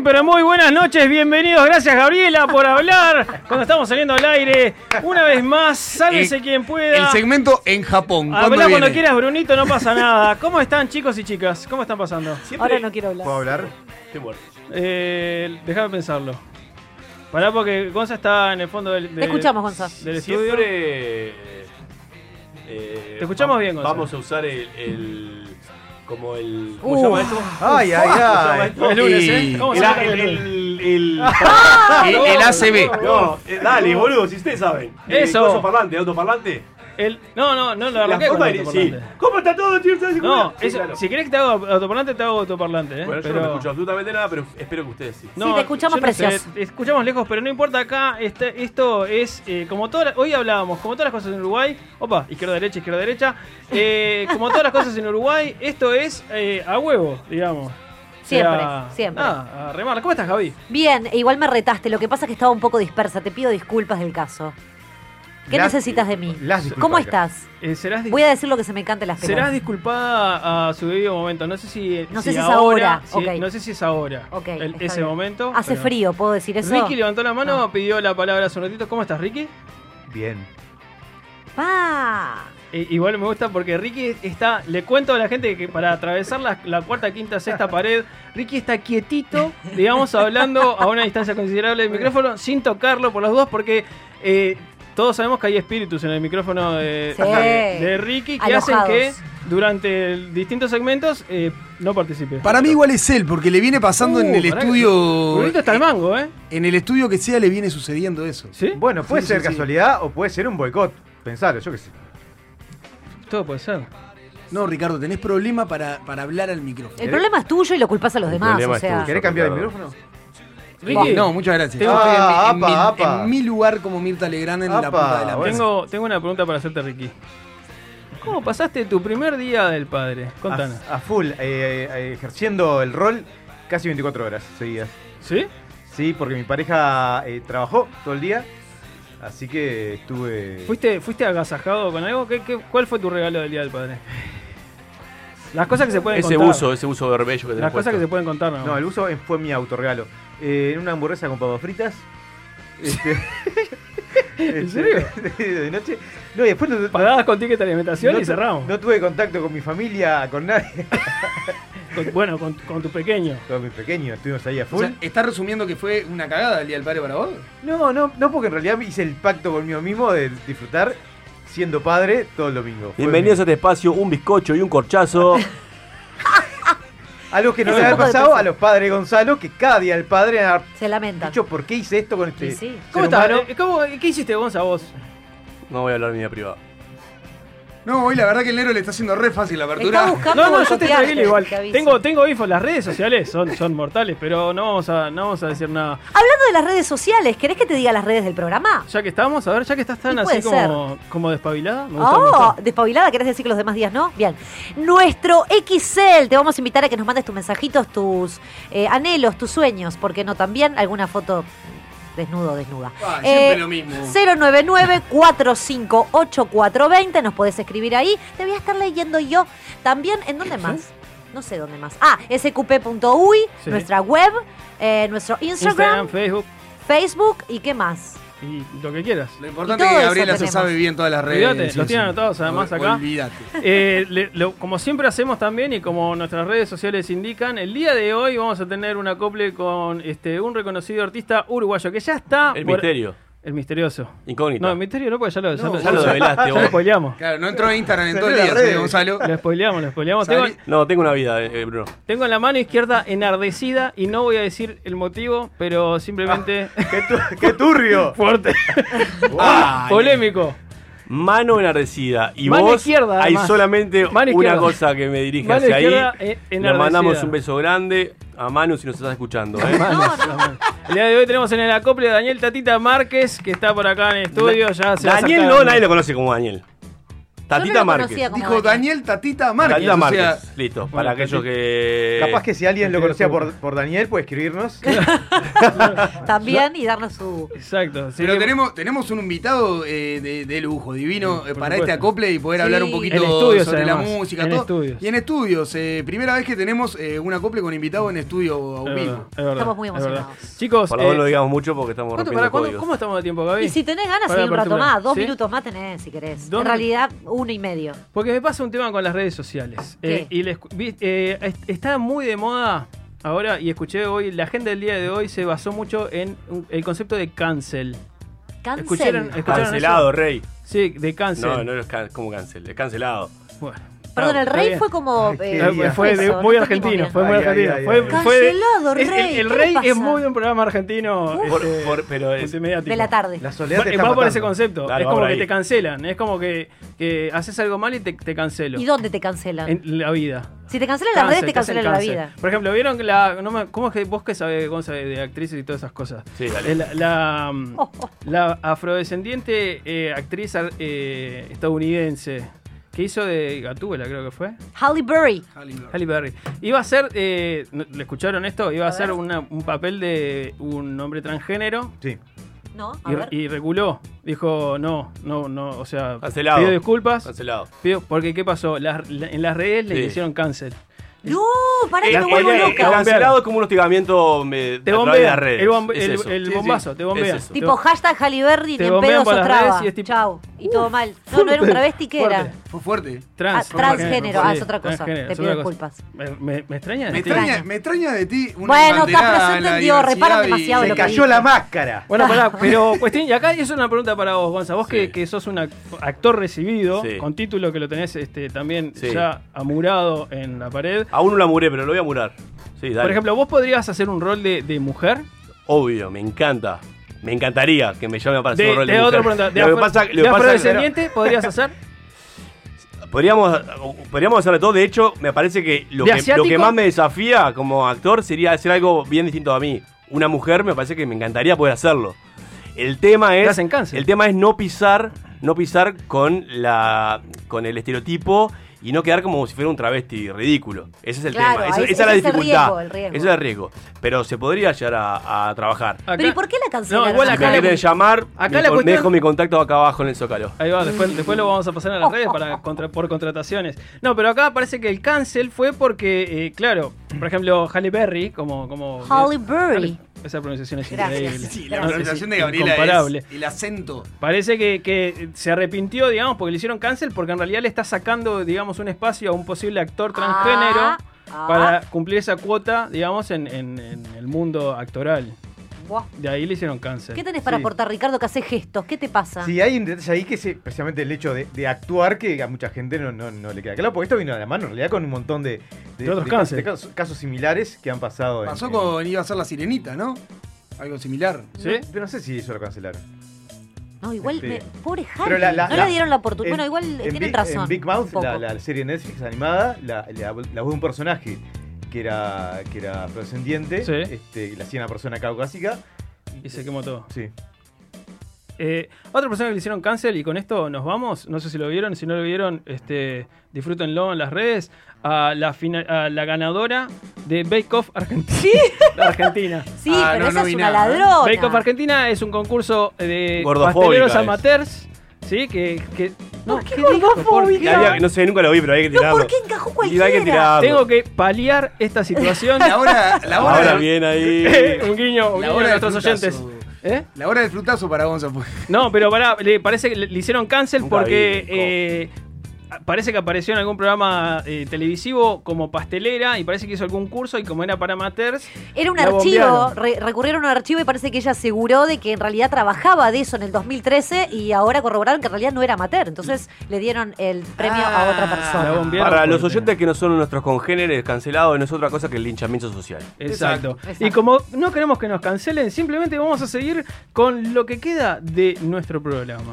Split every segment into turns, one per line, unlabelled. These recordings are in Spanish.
Muy, pero muy buenas noches, bienvenidos. Gracias, Gabriela, por hablar. Cuando estamos saliendo al aire, una vez más, sálvese
Eh,
quien pueda.
El segmento en Japón. ¿Cuándo
Habla cuando
viene?
quieras, Brunito, no pasa nada. ¿Cómo están, chicos y chicas? ¿Cómo están pasando?
Ahora no quiero hablar.
¿Puedo hablar?
Eh, déjame pensarlo. Pará, porque Gonza está en el fondo del,
Te
del-
escuchamos, Gonza.
del estudio.
Siempre. eh,
Te escuchamos
va-
bien, Gonzalo.
Vamos a usar el. el- como el. ¿Cómo
Uh.
se llama esto?
Ay, ay, ay.
Es lunes, ¿eh? ¿Cómo se
El,
llama
el,
el
el, el-
El, el ACB.
No, eh, dale, boludo, si ustedes saben.
Eso.
coso parlante, autoparlante.
El- no, no, no, lo
La
arranqué con el
sí. ¿Cómo está todo, tío?
No,
Sí,
eso-
claro.
si querés que te haga autoparlante, te hago autoparlante, ¿eh?
Bueno, yo no me escucho absolutamente nada, pero espero que ustedes sí.
Sí, te escuchamos
no
precioso.
te escuchamos lejos, pero no importa acá. Este, esto es eh, como todas. Hoy hablábamos, como todas las cosas en Uruguay. Opa, izquierda, derecha, izquierda, derecha. eh, como todas las cosas en Uruguay, esto es eh, a huevo, digamos.
Siempre, siempre.
Nada, a remar. ¿Cómo estás, Javi?
Bien, igual me retaste. Lo que pasa es que estaba un poco dispersa. Te pido disculpas del caso. ¿Qué necesitas de mí?
las disculpas
¿Cómo estás?
Eh, serás,
Voy a decir lo que se me cante las
serás
pelotas.
disculpada a su debido momento. No sé si,
No sé si es ahora,
si-. No sé si es ahora.
Ok,
el-
está
ese
bien.
momento.
Hace
pero-
frío, ¿puedo decir eso?
Ricky levantó la mano,
No.
pidió la palabra hace un ratito. ¿Cómo estás, Ricky?
Bien.
Pa.
Eh, igual me gusta porque Ricky está, le cuento a la gente que para atravesar la, la cuarta, quinta, sexta pared, Ricky está quietito, digamos, hablando a una distancia considerable del micrófono, sin tocarlo por las dudas, porque eh, todos sabemos que hay espíritus en el micrófono de,
Sí.
de- de Ricky que hacen que durante el- distintos segmentos eh, no participe.
Para mí igual es él, porque le viene pasando en
Uh,
el
pará que-
estudio.
Brunito está al mango, ¿eh?
En el estudio que sea le viene sucediendo eso.
¿Sí?
Bueno, puede
Sí,
ser
sí, sí.
casualidad o puede ser un boicot. Pensalo, yo qué sé.
Todo puede ser.
No, Ricardo, tenés problema para, para hablar al micrófono.
El problema es tuyo y lo culpas a los
El
demás. O sea.
¿Querés cambiar el micrófono?
Ricky,
No, muchas gracias.
Tengo-
en, mi-
Ah,
en mi,
apa, apa.
en mi lugar como Mirta Legrand en la punta de la mesa.
tengo, tengo una pregunta para hacerte, Ricky. ¿Cómo pasaste tu primer día del padre? Contanos.
A, a full, eh, eh, ejerciendo el rol casi 24 horas seguidas.
¿Sí?
Sí, porque mi pareja eh, trabajó todo el día. Así que estuve.
¿Fuiste, ¿Fuiste agasajado con algo? ¿Qué, qué, cuál fue tu regalo del Día del Padre? Las cosas que se pueden
Ese
contar.
uso, ese uso verbello que tenés
Las cosas que se pueden contar, ¿no?
No, el uso fue mi autorregalo. Eh, una hamburguesa con papas fritas. Este,
¿En serio?
de, de noche. No, y después no,
Pagadas con ticket de alimentación
no
y cerramos.
No tuve contacto con mi familia, con nadie.
Con- bueno, con, con tu pequeño.
Con mi pequeño, estuvimos ahí a
O
full.
sea, ¿Estás resumiendo que fue una cagada el día del padre para vos?
No, no, no, porque en realidad hice el pacto conmigo mismo de disfrutar siendo padre todo el domingo.
Bienvenidos a este espacio, un bizcocho y un corchazo.
Algo que no le había pasado a los padres de Gonzalo, que cada día el padre ha
se lamenta.
dicho por qué hice esto con este
Sí, sí.
¿Cómo
humano.
Eh, ¿Cómo- ¿Qué hiciste, Gonza, vos?
No voy a hablar de mi vida privada.
No, hoy la verdad que el negro le está haciendo re fácil la apertura.
Está buscando
No, no, yo te tranquilo igual.
te.
Tengo, tengo info, las redes sociales son, son mortales, pero no vamos, a, no vamos a decir nada.
Hablando de las redes sociales, ¿querés que te diga las redes del programa?
Ya que estamos, a ver, ya que estás tan
Sí,
así como, como despabilada, me gusta, me
Oh,
gusta.
despabilada, ¿querés decir que los demás días no? Bien. Nuestro XL, te vamos a invitar a que nos mandes tus mensajitos, tus eh, anhelos, tus sueños, porque no también alguna foto desnudo o desnuda.
Ah, siempre
Eh,
lo mismo.
099-458-420, nos podés escribir ahí. Te voy a estar leyendo yo. También, ¿en dónde más? No sé dónde más. Ah, sqp.uy,
Sí.
nuestra web, eh, nuestro
Instagram,
Instagram,
Facebook
Facebook y qué más.
Y lo que quieras.
Lo importante es que Gabriela se sabe bien todas las redes.
Olvídate,
sí,
los
sí.
tienen anotados además acá.
Olvídate.
Eh, le- lo- como siempre hacemos también y como nuestras redes sociales indican, el día de hoy vamos a tener un acople con este un reconocido artista uruguayo que ya está.
El
por-
misterio.
El misterioso.
Incógnito.
No, el misterio no, porque ya lo, ya
No,
lo,
ya lo develaste
ya lo
vos.
spoileamos.
Claro, no entró a Instagram en todo el
en
día, señor Gonzalo.
Lo spoileamos, lo spoileamos. Tengo,
No, tengo una vida, eh, Bruno.
tengo en la mano izquierda enardecida y no voy a decir el motivo, pero simplemente
¡Qué, tu- qué turbio!
fuerte,
Ay,
polémico.
Mano enardecida. Y
Mano
vos,
izquierda,
hay solamente
Mano
una cosa que me dirige
Mano
hacia ahí.
izquierda, eh,
Le
enardecida.
mandamos un beso grande a Manu si nos estás escuchando. ¿eh?
No, no.
El día de hoy tenemos en el acople a Daniel Tatita Márquez, que está por acá en el estudio. Ya se va
Daniel no, nadie lo conoce como Daniel. Tatita Márquez.
Dijo Daniel Tatita Márquez.
Tatita
o
Márquez.
sea,
Listo,
Bueno,
para aquellos que.
Capaz que si alguien lo conocía por, por Daniel, puede escribirnos.
También y darnos su.
Exacto.
Pero
que-
tenemos, tenemos un invitado eh, de, de lujo, divino, eh, para
supuesto.
este acople y poder
Sí.
hablar un poquito
estudios,
sobre
además,
la música.
en
todo.
estudios.
Y en estudios. eh, primera vez que tenemos eh, un acople con invitado en estudio a un
verdad,
vivo.
es verdad,
Estamos muy emocionados.
Chicos,
Por lo
eh,
no digamos mucho porque estamos
¿cuánto-
rompiendo
para cuándo-
códigos.
¿cómo estamos de tiempo, Gaby?
Y si tenés ganas,
Para
seguí un rato más. Dos minutos más tenés, si querés. En realidad, uno y medio.
Porque me pasa un tema con las redes sociales.
¿Qué?
Eh, y les- vi- eh, est- está muy de moda ahora, y escuché hoy, la agenda del día de hoy se basó mucho en el concepto de cancel.
Cancel.
¿Escucharon? ¿Escucharon
Cancelado,
eso?
rey.
Sí, de cancel.
No, no es can- como cancel, es cancelado.
Bueno,
Perdón,
está-
el rey fue como. Eh,
fue de- muy argentino, fue muy argentino. fue,
Cancelado,
es-
rey,
El,
¿qué
rey es muy de un programa argentino.
Por-
este,
por- pero.
De la tarde.
La soledad te
Va,
está
va por ese concepto. Es como que te cancelan. Es como que, que haces algo mal y te, te cancelo.
¿Y dónde te cancelan?
En la vida.
Si te cancelan las redes, te cancelan la vida.
Por ejemplo, ¿vieron que la. No me- ¿Cómo es que vos que sabés, de, de actrices y todas esas cosas?
Sí, dale.
La, la, mm,
Oh, oh.
la afrodescendiente eh, actriz eh, estadounidense que hizo de Gatúbela, creo que fue.
Halle Berry.
Halle Berry. Iba a ser. eh, ¿no- ¿Le escucharon esto? Iba a,
A
ser
ver.
una- un papel de un hombre transgénero.
Sí.
¿No? A ver.
Y, y reculó. Dijo, no, no, no. O sea,
Cancelado.
pidió disculpas.
Cancelado.
pidió- porque, ¿qué pasó? Las- la- en las redes le hicieron cancel.
No, para que me vuelvo
el- el
loca.
cancelado es como un hostigamiento me,
Te
a través de las redes.
El, bombe-
Es
el-
eso.
el
Sí, sí.
bombazo, te bombean.
Es
Tipo hashtag Halle Berry,
te
en
bombean
pedo
por las
sostraba.
redes y es tipo-
Chau. Y todo mal. No, no era un travesti, ¿qué era?
Fue fuerte.
Trans.
Ah, transgénero. Ah, es otra cosa. Te pido
otra
disculpas.
Me, me- me extraña.
Me
Sí.
extraña, me extraña de ti una
Bueno, está, pero se entendió, reparan demasiado
Se
lo
cayó la máscara.
Bueno, pará, pero cuestión, y acá es una pregunta para vos, Gonza. Vos que,
Sí.
que sos un ac- actor recibido,
Sí.
con título que lo tenés este, también
Sí.
ya amurado en la pared.
Aún no la muré, pero lo voy a murar. Sí, dale.
Por ejemplo, ¿vos podrías hacer un rol de, de mujer?
Obvio, me encanta. Me encantaría que me llamen para hacer
De,
un rol de,
de otra
mujer.
pregunta. ¿De,
Lo que pasa, lo
de afrodescendiente podrías hacer?
Podríamos, podríamos hacer de todo. De hecho, me parece que lo,
¿De
que lo que más me desafía como actor sería hacer algo bien distinto a mí. Una mujer me parece que me encantaría poder hacerlo. El tema
Te
es. El tema es no pisar, no pisar con la. con el estereotipo y no quedar como si fuera un travesti ridículo. Ese es el
Claro,
tema. Esa es la
es el
dificultad.
riesgo, el riesgo.
Ese es el riesgo. Pero se podría llegar a, a trabajar.
Acá-
Pero ¿y por qué la cancelaron?
No, igual
Si
acá
me
la-
quieren llamar,
acá
mi
la cuestión-
me dejo mi contacto acá abajo en el Zócalo.
Ahí va, después, después lo vamos a pasar en las redes para contra- por contrataciones. No, pero acá parece que el cancel fue porque, eh, claro, por ejemplo, Halle Berry, como... como
Halle Berry.
Esa pronunciación es
Gracias.
increíble.
Sí, la pronunciación de Gabriela
incomparable.
es el acento.
Parece que, que se arrepintió, digamos, porque le hicieron cancel, porque en realidad le está sacando, digamos, un espacio a un posible actor transgénero
Ah, ah.
para cumplir esa cuota, digamos, en, en- en el mundo actoral.
Buah.
De ahí le hicieron cancel.
¿Qué tenés para
Sí.
aportar, Ricardo, que hace gestos? ¿Qué te pasa?
Sí, hay un detalle ahí que es precisamente el hecho de, de actuar que a mucha gente no, no, no le queda claro, porque esto vino de la mano en realidad con un montón de,
De otros
casos-
cánceres.
de casos, casos similares que han pasado. en-
Pasó
en-
con. iba a ser la sirenita, ¿no? Algo similar.
¿Sí?
Pero no sé si eso lo cancelaron.
No, igual,
Este,
me- pobre Harry.
Pero la- la-
no
la-
le dieron la oportunidad.
En-
Bueno, igual
en
tienen
Big-
razón.
En Big Mouth, la, la serie Netflix animada, la, la, la voz de un personaje que era, que era afrodescendiente,
Sí.
este, la hacía una persona caucásica.
Y se quemó todo.
Sí.
Eh, otra persona que le hicieron cancel y con esto nos vamos, no sé si lo vieron, si no lo vieron, este, disfrútenlo en las redes, a la, fina- a la ganadora de Bake Off Argentina. Argentina.
Sí,
Ah,
pero
no,
esa
no
es una
nada.
ladrona.
Bake Off Argentina es un concurso de pasteleros amateurs, ¿sí? Que, que no,
¿Por qué
dijo? ¿Por
gordofóbica?
qué?
Había- no sé, nunca lo vi, pero hay que
No,
tirarlo.
¿por qué encajó
Y hay que
cualquiera?
tirarlo.
Tengo que paliar esta situación.
La hora, la hora,
Ahora bien ahí.
un guiño, un guiño a nuestros oyentes. ¿Eh?
La hora del frutazo para Gonza. pues.
No, pero pará, le parece que le, le hicieron cancel
Nunca
porque
vi,
eh, parece que apareció en algún programa eh, televisivo como pastelera y parece que hizo algún curso y como era para amateurs.
Era un archivo, re- recurrieron a un archivo y parece que ella aseguró de que en realidad trabajaba de eso en el 2013 y ahora corroboraron que en realidad no era amateur. Entonces le dieron el premio a otra
La
persona.
Para los oyentes que no son nuestros congéneres, cancelado no es otra cosa que el linchamiento social.
Exacto.
Exacto.
Y como no queremos que nos cancelen, simplemente vamos a seguir con lo que queda de nuestro programa.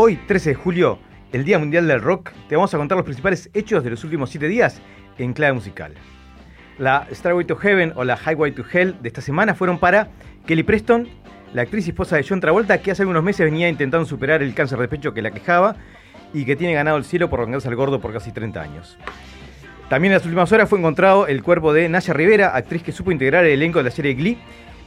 Hoy, 13 de julio, el Día Mundial del Rock, te vamos a contar los principales hechos de los últimos 7 días en clave musical. La Starway to Heaven o la Highway to Hell de esta semana fueron para Kelly Preston, la actriz y esposa de John Travolta, que hace algunos meses venía intentando superar el cáncer de pecho que la quejaba y que tiene ganado el cielo por vengarse al gordo por casi 30 años. También en las últimas horas fue encontrado el cuerpo de Naya Rivera, actriz que supo integrar el elenco de la serie Glee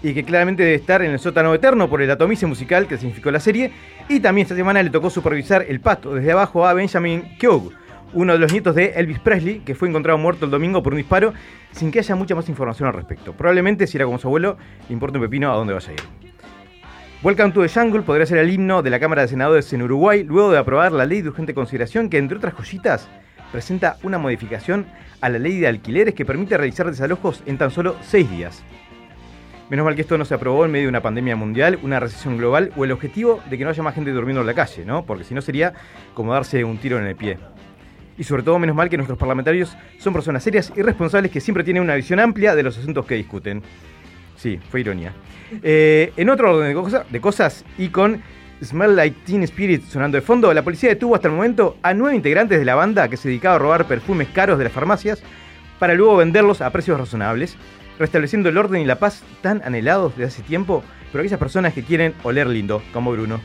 y que claramente debe estar en el sótano eterno por el atomice musical que significó la serie. Y también esta semana le tocó supervisar el pasto desde abajo a Benjamin Keogh, uno de los nietos de Elvis Presley, que fue encontrado muerto el domingo por un disparo sin que haya mucha más información al respecto. Probablemente, si era como su abuelo, le importa un pepino a dónde vaya a ir. Welcome to the Jungle podría ser el himno de la Cámara de Senadores en Uruguay luego de aprobar la ley de urgente consideración que, entre otras cositas, presenta una modificación a la ley de alquileres que permite realizar desalojos en tan solo seis días. Menos mal que esto no se aprobó en medio de una pandemia mundial, una recesión global o el objetivo de que no haya más gente durmiendo en la calle, ¿no? Porque si no sería como darse un tiro en el pie. Y sobre todo, menos mal que nuestros parlamentarios son personas serias y responsables que siempre tienen una visión amplia de los asuntos que discuten. Sí, fue ironía. Eh, en otro orden de, de cosas y con Smell Like Teen Spirit sonando de fondo, la policía detuvo hasta el momento a nueve integrantes de la banda que se dedicaba a robar perfumes caros de las farmacias para luego venderlos a precios razonables, restableciendo el orden y la paz tan anhelados desde hace tiempo por aquellas personas que quieren oler lindo, como Bruno.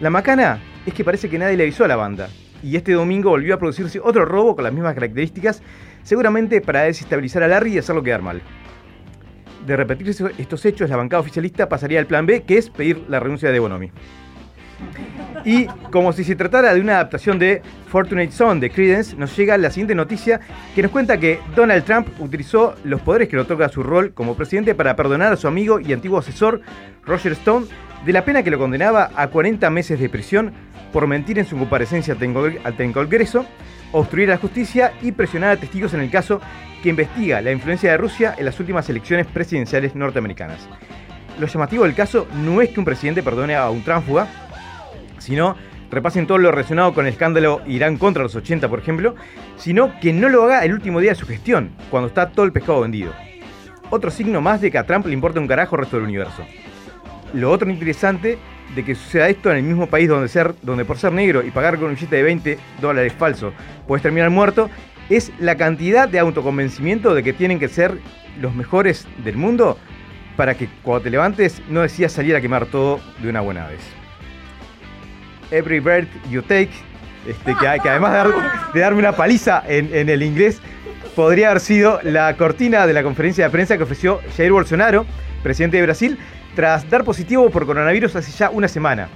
La macana es que parece que nadie le avisó a la banda, y este domingo volvió a producirse otro robo con las mismas características, seguramente para desestabilizar a Larry y hacerlo quedar mal. De repetirse estos hechos, la bancada oficialista pasaría al plan B, que es pedir la renuncia de Bonomi. Y como si se tratara de una adaptación de Fortunate Son de Credence, nos llega la siguiente noticia que nos cuenta que Donald Trump utilizó los poderes que le otorga su rol como presidente para perdonar a su amigo y antiguo asesor Roger Stone de la pena que lo condenaba a 40 meses de prisión por mentir en su comparecencia ante el Congreso, obstruir a la justicia y presionar a testigos en el caso que investiga la influencia de Rusia en las últimas elecciones presidenciales norteamericanas. Lo llamativo del caso no es que un presidente perdone a un tránsfuga, sino repasen todo lo relacionado con el escándalo Irán contra los 80, por ejemplo, sino que no lo haga el último día de su gestión, cuando está todo el pescado vendido. Otro signo más de que a Trump le importa un carajo el resto del universo. Lo otro interesante de que suceda esto en el mismo país donde, ser, donde por ser negro y pagar con un billete de 20 dólares falso puedes terminar muerto, es la cantidad de autoconvencimiento de que tienen que ser los mejores del mundo para que cuando te levantes no decidas salir a quemar todo de una buena vez. Every Breath You Take, este, que, que además de, dar- de darme una paliza en, en el inglés, podría haber sido la cortina de la conferencia de prensa que ofreció Jair Bolsonaro, presidente de Brasil, tras dar positivo por coronavirus hace ya una semana.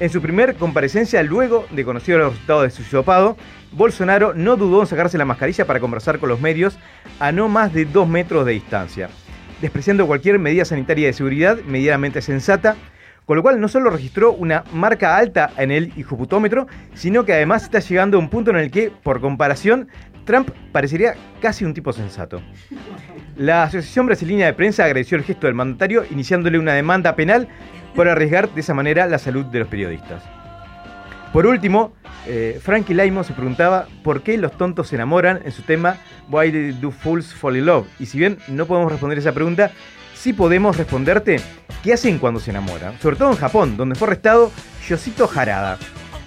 En su primer comparecencia, luego de conocido los resultados de su hisopado, Bolsonaro no dudó en sacarse la mascarilla para conversar con los medios a no más de dos metros de distancia, despreciando cualquier medida sanitaria de seguridad medianamente sensata, con lo cual no solo registró una marca alta en el hijoputómetro, sino que además está llegando a un punto en el que, por comparación, Trump parecería casi un tipo sensato. La Asociación Brasileña de Prensa agradeció el gesto del mandatario, iniciándole una demanda penal por arriesgar de esa manera la salud de los periodistas. Por último, eh, Frankie Laimo se preguntaba por qué los tontos se enamoran en su tema Why Do Fools Fall in Love. Y si bien no podemos responder esa pregunta, sí podemos responderte qué hacen cuando se enamoran. Sobre todo en Japón, donde fue arrestado Yoshito Harada,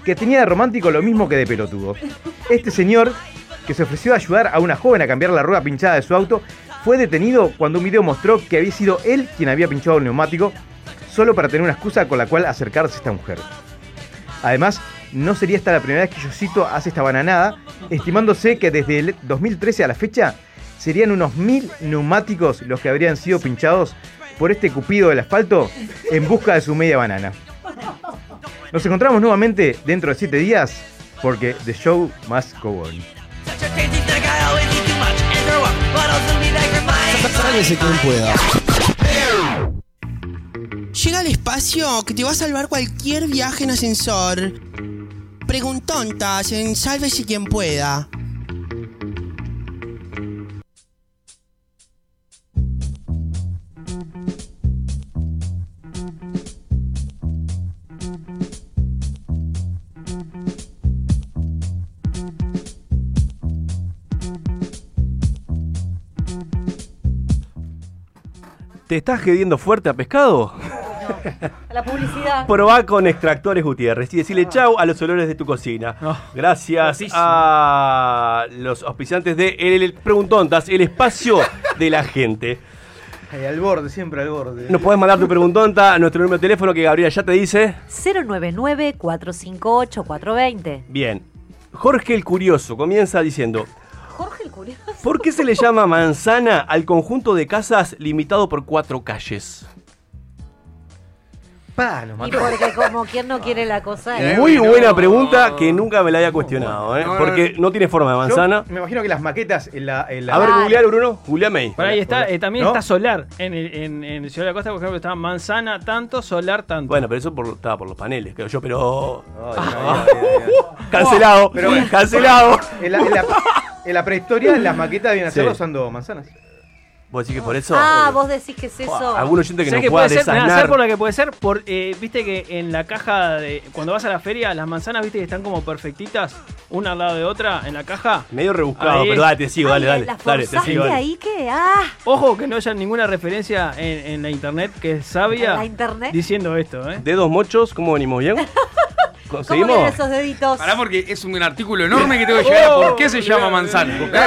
que tenía de romántico lo mismo que de pelotudo. Este señor, que se ofreció a ayudar a una joven a cambiar la rueda pinchada de su auto, fue detenido cuando un video mostró que había sido él quien había pinchado el neumático, solo para tener una excusa con la cual acercarse a esta mujer. Además, no sería esta la primera vez que Yosito hace esta bananada, estimándose que desde el 2013 a la fecha serían unos mil neumáticos los que habrían sido pinchados por este cupido del asfalto en busca de su media banana. Nos encontramos nuevamente dentro de 7 días porque The Show Must Go On.
Sálvese quien pueda.
Llega al espacio que te va a salvar cualquier viaje en ascensor. preguntontas en Sálvese quien pueda.
¿Te estás gediendo fuerte a pescado?
A la publicidad.
Probá con extractores Gutiérrez y decirle chau a los olores de tu cocina.
Oh,
Gracias a los auspiciantes de El Preguntontas, el espacio de la gente.
Ay, al borde, siempre al borde.
Nos podés mandar tu preguntonta a nuestro número de teléfono que Gabriela ya te dice.
099-458-420.
Bien. Jorge el Curioso comienza diciendo:
Curioso.
¿Por qué se le llama manzana al conjunto de casas limitado por cuatro calles?
Pa, nos
Y
mató.
porque como quien no quiere la cosa.
Eh,
¿eh?
Muy
bueno.
buena pregunta que nunca me la había cuestionado, ¿eh?
No, no,
Porque no tiene forma de
Yo
manzana.
me imagino que las maquetas en la. en la-
A ver,
Claro.
googlealo, Bruno. Googleame ahí.
Por ahí está, eh, también
¿No?
está solar. En, el- en, en Ciudad de la Costa, por ejemplo, está manzana tanto, solar tanto.
Bueno, pero eso por, estaba por los paneles, creo yo, pero.
Ay, ay, ay, ay,
Cancelado,
Pero
cancelado.
ay. En la, en la- en la prehistoria, las maquetas debían hacerlo usando manzanas.
Vos decís que por eso.
Ah, vos decís que es eso.
Algún oyente que
¿Sabés
nos
qué
pueda
puede ser? Mirá, ¿sabés
desasnar.
por lo que puede ser? Por, eh, viste que en la caja de. Cuando vas a la feria, las manzanas, viste que están como perfectitas, una al lado de otra en la caja.
Medio rebuscado,
Ahí.
pero dale, te sigo, dale,
Ay,
dale.
¿La
Dale, te
forzaste
sigo. dale.
ahí que? Ah,
Ojo que no haya ninguna referencia en, en la internet que es sabia
¿En la internet?
diciendo esto, ¿eh?
Dedos mochos, ¿cómo venimos? ¿Bien?
¿cómo esos deditos?
Pará porque es un artículo enorme que tengo que llegar a por qué se llama manzana.
Buscá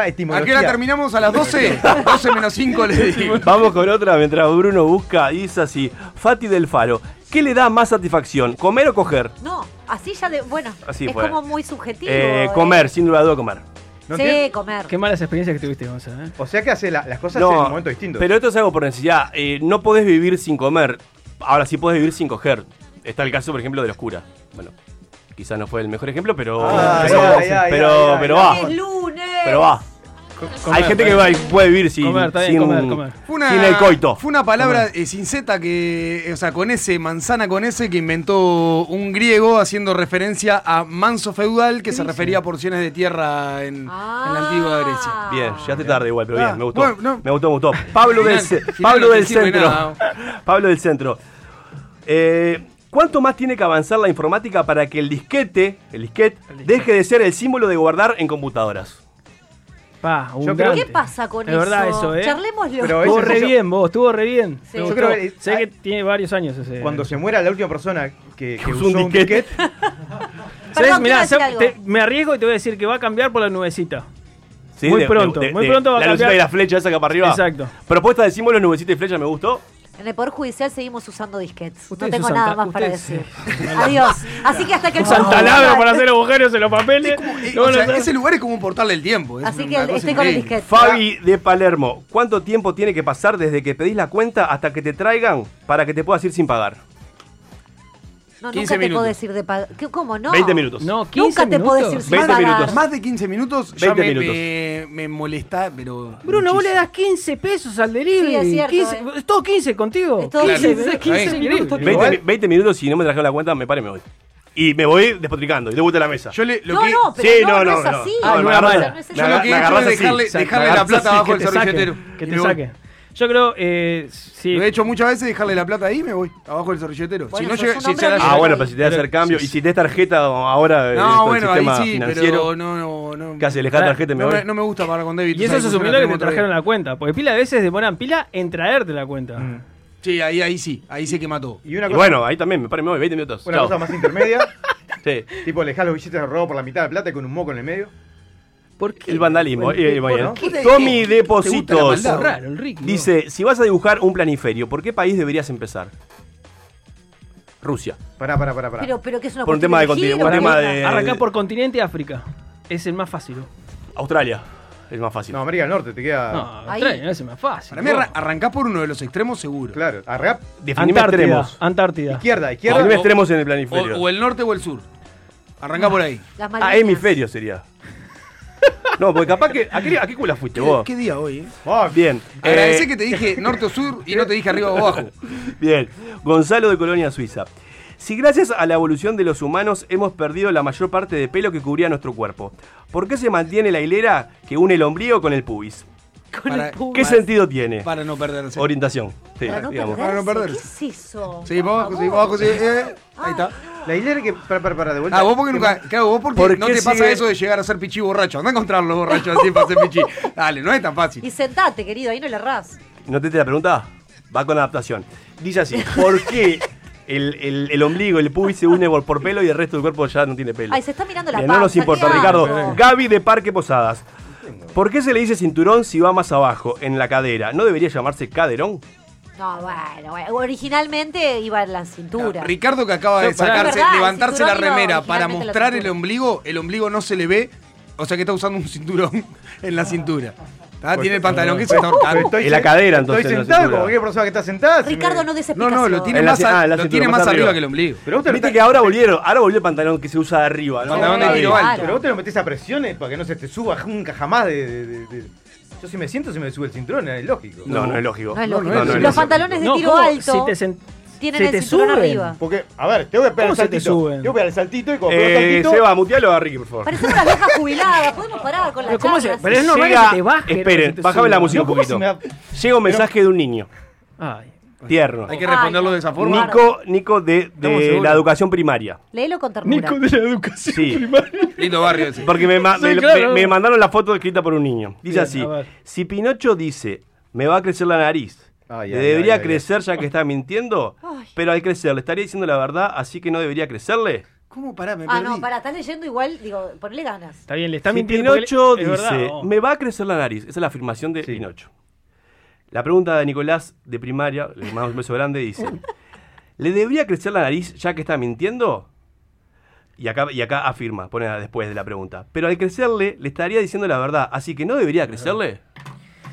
¿A
etimología.
qué hora terminamos? ¿A las 12? 12 menos 5 le digo.
Vamos con otra mientras Bruno busca y dice así. Fati del Faro. ¿Qué le da más satisfacción? ¿Comer o coger?
No, así ya de. Bueno,
Así
es
fue.
como muy subjetivo.
Eh,
¿eh?
comer, sin duda de comer.
¿No
sí,
entiendes?
comer.
Qué malas experiencias que tuviste, Gonzalo, ¿eh?
O sea que hace la- las cosas en un momento distinto.
pero esto es algo por necesidad. Eh, no podés vivir sin comer. Ahora sí podés vivir sin coger. Está el caso, por ejemplo, de los curas. Bueno, quizás no fue el mejor ejemplo, pero.
Ay,
pero,
ay, ay,
pero,
ay, ay,
pero
ay.
va.
Es lunes.
Pero va.
Comer,
Hay gente que va- puede vivir sin,
Comer, está bien,
sin,
comer, comer.
Fue una,
sin el coito.
Fue una palabra eh, sin Z que, o sea, con ese, manzana con ese, que inventó un griego haciendo referencia a manso feudal, que se refería a porciones de tierra en, en la antigua Grecia.
Bien, llegaste tarde igual, pero bien,
Ah,
me gustó.
bueno, no.
Me gustó, me gustó. Pablo del,
Final-
Pablo
no
centro.
nada.
Pablo del centro. Eh, ¿Cuánto más tiene que avanzar la informática para que el disquete, el disquete, deje de ser el símbolo de guardar en computadoras?
Pa,
Yo creo-.
¿Qué pasa con
Es
eso?
verdad eso, ¿eh?
Charlémoslo.
Pero
Estuvo re bien vos, estuvo re bien.
Sí. Yo
creo que-
sé que tiene varios años ese.
Cuando se muera la última persona que, que
usó un disquete,
¿Sabes? Mirá, te- me arriesgo y te voy a decir que va a cambiar por la nubecita.
Sí,
Muy
de-
pronto,
de- de-
muy
de-
pronto va a
La lucita
cambiar.
y la flecha esa que para arriba.
Exacto.
Propuesta de símbolos, nubecita y flecha, me gustó.
En el Poder Judicial seguimos usando disquetes. No tengo nada más para decir. Adiós. Así que hasta que el
Usan taladro para hacer agujeros en los papeles.
Eh, o sea, ese lugar es como un portal del tiempo. es
Así que estoy con el disquete.
Fabi de Palermo, ¿cuánto tiempo tiene que pasar desde que pedís la cuenta hasta que te traigan para que te puedas ir sin pagar?
No,
15
nunca te
minutos.
podés ir de pagar. ¿Cómo no?
20 minutos.
No, 15
Nunca te
minutos.
podés ir sin
20
pagar.
minutos.
Más de 15 minutos ya
20
me,
minutos.
me, me molesta, pero.
Bruno, vos le das 15 pesos al delivery.
Sí, es cierto,
15
eh.
Es todo 15 contigo.
Es todo
15,
15,
es 15
está bien.
minutos.
Pero
20,
igual-
mi- 20 minutos, si no me trajeron la cuenta, me paro y me voy. Y me voy despotricando y de vuelta a la mesa.
Yo le, lo
No,
que,
no, pero
Sí,
no,
no,
no,
no,
es
no.
así.
Ah,
No,
no.
No
agarrás-
que
me
he hecho
agarrás
es
así.
dejarle,
Exacto,
dejarle
agarrás
la
Yo creo, eh, sí.
Lo he hecho muchas veces, dejarle la plata ahí y me voy, abajo del servilletero.
Bueno,
si no
sos
llega,
un
si
hombre
se la
bien.
Ah, bueno, pero si te das hacer cambio y si te das tarjeta ahora eh,
No,
el
bueno, ahí
sistema
sí,
financiero.
pero no, no, no.
¿Qué hace? ¿Le dejás tarjeta y me
no,
voy?
me, no me gusta pagar con débito.
Y eso se
Funciona
supone que te trajeron la cuenta. Porque pila de veces demoran pila en traerte la cuenta.
Sí, ahí, ahí sí, ahí sí que mató.
y una
Y
cosa,
bueno, ahí también me paro y me voy, 20 minutos.
una
Chao.
cosa más intermedia,
Sí.
tipo le dejás los billetes robados por la mitad de la plata y con un moco en el medio.
¿Por qué?
El vandalismo.
Bueno,
eh,
bueno.
bien. Tommy Depositos
¿Te gusta la maldad?
raro, el Ricky. ¿no?
dice: Si vas a dibujar un planiferio, ¿por qué país deberías empezar? Rusia.
Pará, pará, pará, pará.
Pero, pero que es una
Por un tema de continente, un
una
tema de-
Arrancá por continente África. Es el más fácil.
Australia. Es más fácil.
No, América del Norte, te queda.
No,
Ahí.
Australia es el más fácil.
Para mí arra- arrancás por uno de los extremos seguro.
Claro, arregá.
Definime
Antártida.
extremos.
Antártida.
Izquierda, izquierda.
O-
extremos en el
O,
planiferio.
o el norte o el sur. Arrancá por ahí.
Las
Ah, hemisferio sería. No, porque capaz que. ¿A qué, a qué cula fuiste vos?
¿Qué día hoy? Eh?
Ah,
Bien.
Agradecé
eh,
que te dije norte o sur y no te dije arriba o abajo.
Bien. Gonzalo de Colonia Suiza. Si gracias a la evolución de los humanos hemos perdido la mayor parte de pelo que cubría nuestro cuerpo, ¿por qué se mantiene la hilera que une el ombligo con el pubis?
Con
Para-
el pubis.
¿Qué
Para-
sentido tiene?
Para no perderse.
Orientación. Sí,
Para no
digamos.
Para no
perderse.
perderse.
¿Qué es eso?
Eh, ahí está.
La hilera que. Para, para, para, de vuelta.
Ah, vos porque nunca. Claro, vos porque
¿Por
no te pasa
sigue-
eso de llegar a ser pichí borracho. Anda a encontrar los borrachos así para ser pichí. Dale, no es tan fácil.
Y sentate, querido, ahí no le errás.
¿No te la pregunta? Va con adaptación. Dice así, ¿por qué el, el- el ombligo, el pubis se une por, por pelo y el resto del cuerpo ya no tiene pelo?
Ay, se está mirando la
Bien,
panza.
no nos importa,
¿qué
Ricardo.
hago?
Gaby de Parque Posadas. ¿Por qué se le dice cinturón si va más abajo, en la cadera? ¿No debería llamarse caderón?
No, bueno, bueno, originalmente iba en la cintura.
Ricardo que acaba de sacarse,
verdad,
levantarse la remera para mostrar el ombligo, el ombligo no se le ve, o sea que está usando un cinturón en la cintura. ¿Tá? Tiene el pantalón que se está ahorcando.
En la cadera, entonces, en
Estoy sentado como cualquier persona que está sentada.
Ricardo,
me-
no des
No, no, lo tiene más, a-
ah,
lo
cintura,
tiene
más
más arriba que el ombligo.
Pero vos te lo
Viste que ahora volvieron, ahora volvió el pantalón que se usa de arriba, ¿no?
Pantalón de tiro alto.
Pero vos te lo metés a presiones para que no se te suba nunca jamás de. de- de- de- Yo si me siento se me sube el cinturón, es lógico.
No, no es lógico.
No es lógico.
no es
Los
lógico.
pantalones de tiro alto
Si te
tienen
se
el
te
cinturón
suben.
arriba.
Porque, a ver, tengo que pegar el
¿Cómo se te
saltito.
suben?
Tengo que pegar el saltito y como pego el
Eh,
saltito.
Seba, mutealo a Ricky, por favor.
Parecemos unas viejas jubiladas. Podemos parar con la
Pero ¿cómo se- pero es normal
Llega-
que te baje, no
Esperen,
te
bajame la música un
¿cómo se
poquito.
me da-
Llega un mensaje de un niño,
Ay.
Tierno.
Hay que responderlo de esa forma.
Nico, Nico de, la educación primaria.
Léelo con ternura.
Nico de la educación
Sí.
primaria.
Lindo barrio ese.
Porque me, ma-
Sí,
me-
claro.
me- me mandaron la foto escrita por un niño. Dice
Bien,
así:
a ver.
Si Pinocho dice, me va a crecer la nariz,
Ay,
¿le
ay,
debería
ay, ay,
crecer ya que está mintiendo?
Ay.
Pero al crecer, ¿le estaría diciendo la verdad, así que no debería crecerle?
¿Cómo pará? Me
Ah,
perdí.
no, pará, estás leyendo igual, digo, ponle ganas.
Está bien, le está
Si
mintiendo. porque
Pinocho
es
dice,
verdad, ¿no?
me va a crecer la nariz. Esa es la afirmación de
Sí.
Pinocho. La pregunta de Nicolás de primaria, le mandamos un beso grande, dice, ¿le debería crecer la nariz ya que está mintiendo? Y acá, y acá afirma, pone después de la pregunta. Pero al crecerle, le estaría diciendo la verdad, así que no debería crecerle.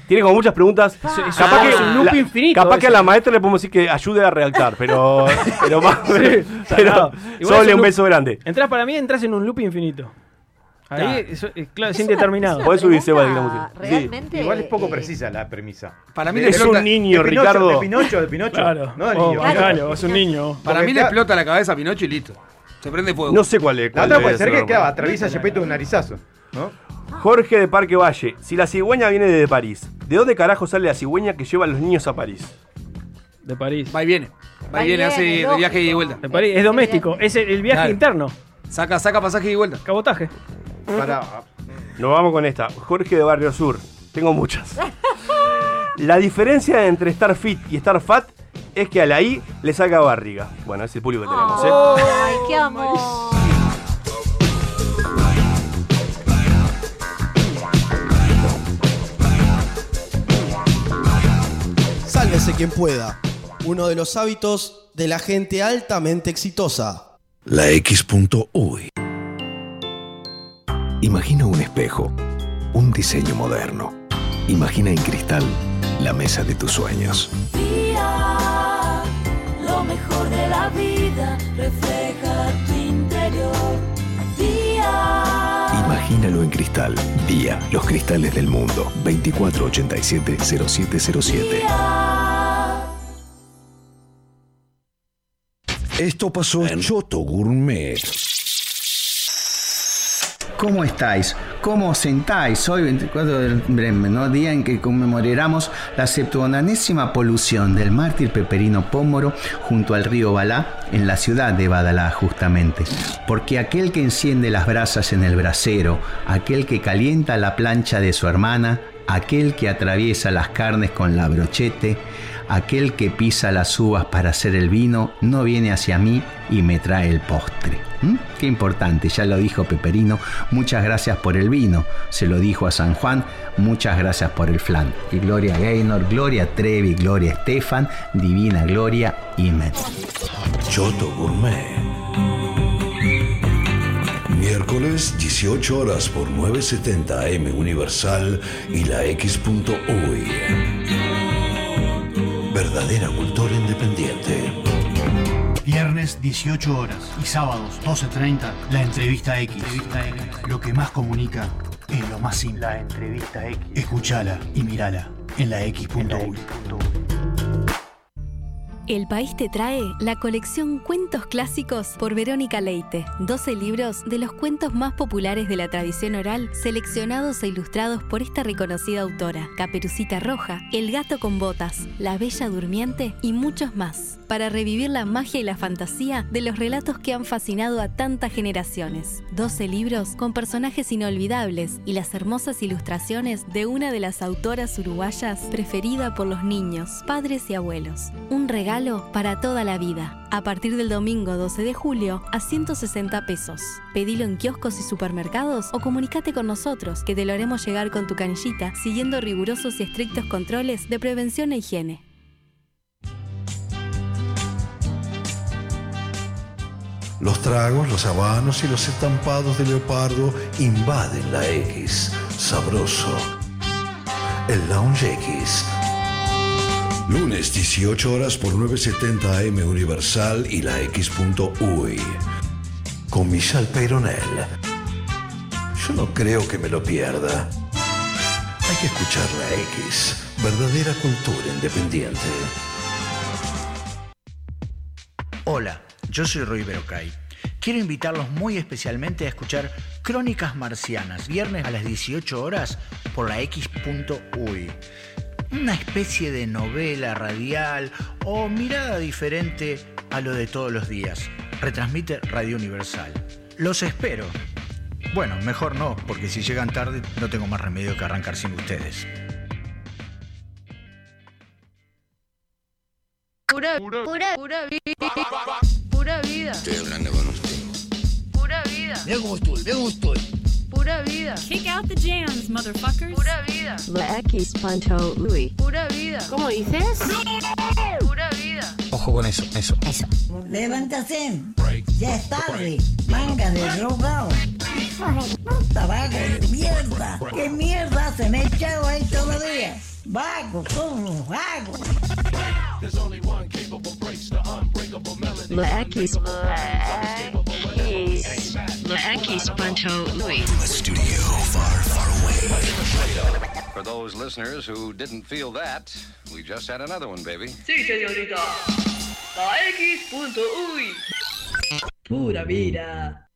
Tiene como muchas preguntas.
Eso
capaz
es
que,
un loop
la-
infinito
capaz que a la maestra le podemos decir que ayude a redactar, pero, pero, más- pero solo
un
un beso grande.
Entras para mí, entras en un loop infinito. Ahí, eso es claro, es indeterminado.
Podés subir, Seba, de
pregunta
la. Sí.
Igual es poco
eh,
precisa la premisa.
Para mí
De-
le
Es
explota,
un niño,
de Pinocho,
Ricardo.
De Pinocho, de Pinocho.
Claro.
No del
Oh,
niño.
Claro.
claro, es un niño.
para
Porque
mí le explota la cabeza a Pinocho y listo. Se prende fuego.
No sé cuál es.
La
cuál
otra
debe
puede ser que,
la
claro, atraviesa Yepeto un narizazo. ¿no?
Jorge de Parque Valle. Si la cigüeña viene de París, ¿de dónde carajo sale la cigüeña que lleva a los niños a París?
De París.
Va y viene. Va y viene, hace de viaje y de vuelta.
De París. Es doméstico. Es el, el viaje
Claro.
interno.
Saca, saca pasaje y vuelta.
Cabotaje.
Para,
Nos vamos con esta. Jorge de Barrio Sur. Tengo muchas. La diferencia entre estar fit y estar fat es que a la I le saca barriga. Bueno, es el público que tenemos, ¿eh?
Ay, qué amor.
Sálvese quien pueda. Uno de los hábitos de la gente altamente exitosa.
La X.UI. Imagina un espejo, un diseño moderno. Imagina en cristal la mesa de tus sueños.
Día, lo mejor de la vida refleja tu interior. Día,
Imagínalo en cristal. Día, los cristales del mundo. 2487-0707.
día.
Esto pasó en Choto Gourmet.
¿Cómo estáis? ¿Cómo os sentáis? Hoy 24 del Breme, ¿no? Día en que conmemoramos la septuagesima polución del mártir Peperino Pómoro junto al río Balá en la ciudad de Badalá justamente. Porque aquel que enciende las brasas en el brasero, aquel que calienta la plancha de su hermana, aquel que atraviesa las carnes con la brochete, aquel que pisa las uvas para hacer el vino, no viene hacia mí y me trae el postre. ¿Mm? Qué importante, ya lo dijo Peperino, muchas gracias por el vino, se lo dijo a San Juan, muchas gracias por el flan. Y Gloria Gaynor, Gloria Trevi, Gloria Estefan, Divina Gloria, Imen.
Choto Gourmet. Miércoles 18 horas por 970 AM Universal y la X.UI. Verdadera cultura independiente.
Viernes 18 horas y sábados 12.30 la entrevista X. Lo que más comunica es lo más simple. La entrevista X. Escúchala y mirala en la X.U.
El País te trae la colección Cuentos Clásicos por Verónica Leite. 12 libros de los cuentos más populares de la tradición oral, seleccionados e ilustrados por esta reconocida autora. Caperucita Roja, El Gato con Botas, La Bella Durmiente y muchos más. Para revivir la magia y la fantasía de los relatos que han fascinado a tantas generaciones. 12 libros con personajes inolvidables y las hermosas ilustraciones de una de las autoras uruguayas preferida por los niños, padres y abuelos. Un regalo para toda la vida. A partir del domingo 12 de julio a 160 pesos. Pedilo en kioscos y supermercados o comunícate con nosotros que te lo haremos llegar con tu canillita siguiendo rigurosos y estrictos controles de prevención e higiene.
Los tragos, los habanos y los estampados de leopardo invaden la X. Sabroso. El Lounge X. Lunes 18 horas por 970 AM Universal y la X.UI. Con Michelle Peyronel. Yo no creo que me lo pierda. Hay que escuchar la X. Verdadera cultura independiente.
Hola, yo soy Roy Berocay. Quiero invitarlos muy especialmente a escuchar Crónicas Marcianas, viernes a las 18 horas por la X.UI. Una especie de novela radial o mirada diferente a lo de todos los días. Retransmite Radio Universal. Los espero. Bueno, mejor no, porque si llegan tarde no tengo más remedio que arrancar sin ustedes.
Pura, pura, pura vida. Pura vida.
Estoy hablando con usted.
Pura vida.
Mira cómo estoy, mira cómo estoy.
Pura vida.
Kick out the jams, motherfuckers.
Pura vida.
La X Panto Louis.
Pura vida.
¿Cómo dices?
Pura vida.
Ojo con eso, eso.
Eso.
Levántate. Ya es tarde. Manga de drogado. Puta vago de mierda. ¿Qué mierda se me ha echado ahí todavía? Vago, como vago.
La X. La X Panto Louis.
Studio far, far away.
For those listeners who didn't feel that, we just had another one, baby.
Sí, señorita. La X.uy.
Pura vida.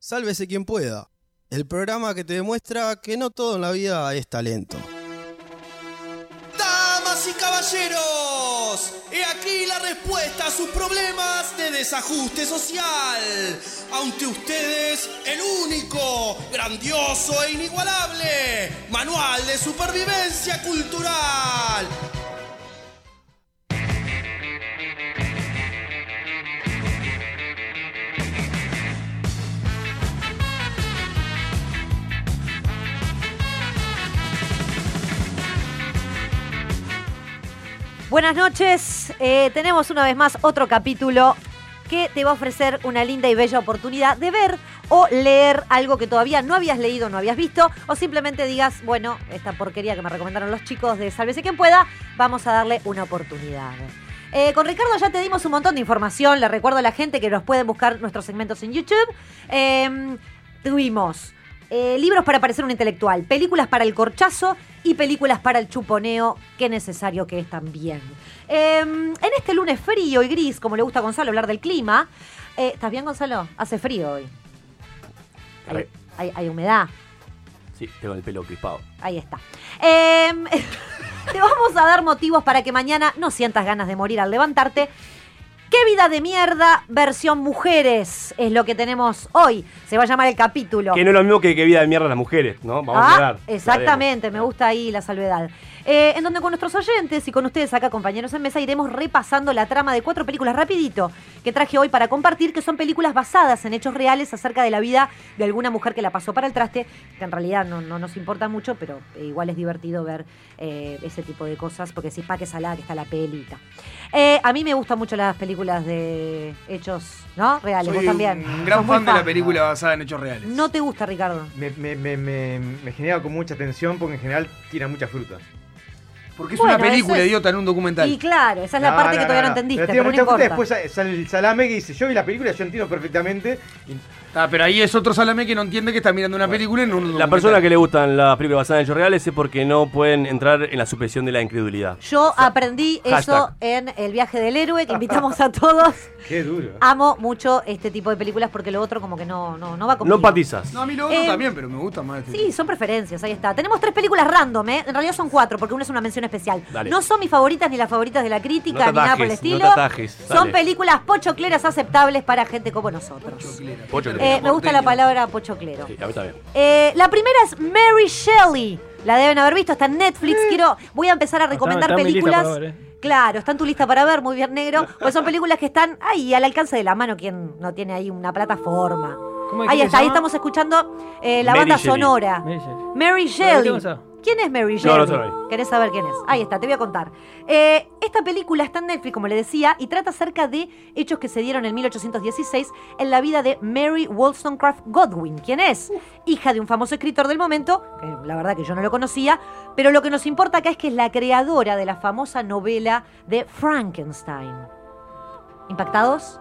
Sálvese quien pueda. El programa que te demuestra que no todo en la vida es talento.
Damas y caballeros, he aquí la respuesta a sus problemas de desajuste social. Ante ustedes, el único, grandioso e inigualable manual de supervivencia cultural.
Buenas noches, eh, tenemos una vez más otro capítulo que te va a ofrecer una linda y bella oportunidad de ver o leer algo que todavía no habías leído, no habías visto, o simplemente digas, bueno, esta porquería que me recomendaron los chicos de Sálvese quien pueda, vamos a darle una oportunidad. Eh, con Ricardo ya te dimos un montón de información, le recuerdo a la gente que nos pueden buscar nuestros segmentos en YouTube. Eh, tuvimos eh, libros para parecer un intelectual, películas para el corchazo y películas para el chuponeo, qué necesario que es también. Eh, en este lunes frío y gris, como le gusta a Gonzalo hablar del clima, eh, ¿estás bien Gonzalo? Hace frío hoy. Hay, hay- hay humedad,
Sí, tengo el pelo crispado.
ahí está. Eh, te vamos a dar motivos para que mañana no sientas ganas de morir al levantarte. ¿Qué vida de mierda versión mujeres es lo que tenemos hoy? Se va a llamar el capítulo.
Que no es lo mismo que, que vida de mierda las mujeres, ¿no? Vamos a
Ah,
aclarar.
exactamente, me gusta ahí la salvedad. Eh, en donde con nuestros oyentes y con ustedes acá, compañeros en mesa, iremos repasando la trama de cuatro películas rapidito que traje hoy para compartir, que son películas basadas en hechos reales acerca de la vida de alguna mujer que la pasó para el traste, que en realidad no, no nos importa mucho, pero eh, igual es divertido ver eh, ese tipo de cosas, porque si pa' que salada que está la pelita. Eh, a mí me gustan mucho las películas de hechos, ¿no? Reales,
Soy
vos también.
un gran fan de la película basada en hechos reales.
No te gusta, Ricardo.
Me, me, me, me, me genera con mucha tensión porque en general tiran mucha fruta.
Porque es
Bueno,
una película,
es-
idiota, en un documental.
Y claro, esa es la parte que todavía no, entendiste,
Pero
pero, no
Después sale- el salame que dice, yo vi la película, yo entiendo perfectamente.
Ah, pero ahí es otro salame que no entiende que está mirando una película en un
La persona que le gustan las películas basadas en hechos reales es porque no pueden entrar en la supresión de la incredulidad.
Yo aprendí eso en El viaje del héroe, que invitamos a todos.
Qué duro.
Amo mucho este tipo de películas porque lo otro como que no, no, no va conmigo.
No empatizas.
No, a mí lo otro
Eh,
también, pero me gusta más este.
Sí, son preferencias, ahí está. Tenemos tres películas random, ¿eh? En realidad son cuatro, porque una es una mención especial.
Dale.
No son mis favoritas ni las favoritas de la crítica,
No
ni nada por el
no
estilo. son películas pochocleras aceptables para gente como nosotros. Eh, me gusta la palabra pochoclero.
Sí, a mí también.
Eh, la primera es Mary Shelley. La deben haber visto, está en Netflix. Quiero, voy a empezar a recomendar
está
películas.
ver, eh.
Claro, está en tu lista para ver, muy bien negro. Pues son películas que están ahí al alcance de la mano, quien no tiene ahí una plataforma.
¿Cómo
Ahí está, ahí estamos escuchando eh, la
Mary
banda
Shelley.
sonora.
Mary Shelley.
Mary
¿La
Shelley. ¿Quién es Mary Shelley?
no no.
¿Querés saber quién es? Ahí está, te voy a contar. Eh, esta película está en Netflix, como le decía, y trata acerca de hechos que se dieron en 1816 en la vida de Mary Wollstonecraft Godwin, quien es hija de un famoso escritor del momento, que la verdad que yo no lo conocía, pero lo que nos importa acá es que es la creadora de la famosa novela de Frankenstein. ¿Impactados?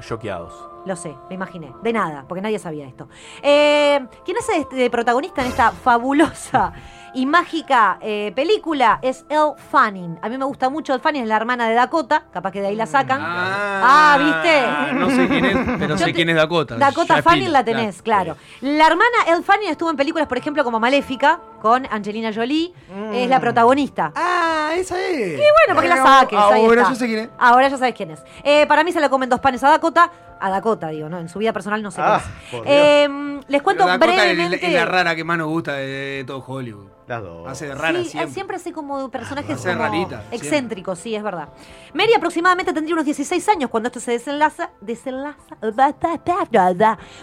Choqueados.
Lo sé, me imaginé. De nada, porque nadie sabía esto. Eh, ¿Quién es este protagonista en esta fabulosa y mágica eh, película? Es Elle Fanning. A mí me gusta mucho Elle Fanning, es la hermana de Dakota. Capaz que de ahí la sacan. Ah, ¿viste?
No sé quién es, pero
Yo
sé
te-
quién es Dakota.
Dakota
Ya
Fanning la tenés, claro. La hermana Elle Fanning estuvo en películas, por ejemplo, como Maléfica, con Angelina Jolie. Es la protagonista.
Ah, esa es.
Y bueno, para que la saques. ahí
Ahora
está.
yo sé quién es.
Ahora ya sabes quién es. Eh, para mí se le comen dos panes a Dakota. A Dakota, digo, ¿no? En su vida personal no sé
Ah,
qué es.
por Dios.
Eh, les cuento
Pero Dakota es la-
brevemente.
Es la rara que más nos gusta de, de todo Hollywood.
Las dos.
Hace de rara
sí,
siempre.
siempre hace como personajes
Hace
como
rarita, siempre.
excéntricos, sí, es verdad. Mary aproximadamente tendría unos 16 años cuando esto se desenlaza. Desenlaza.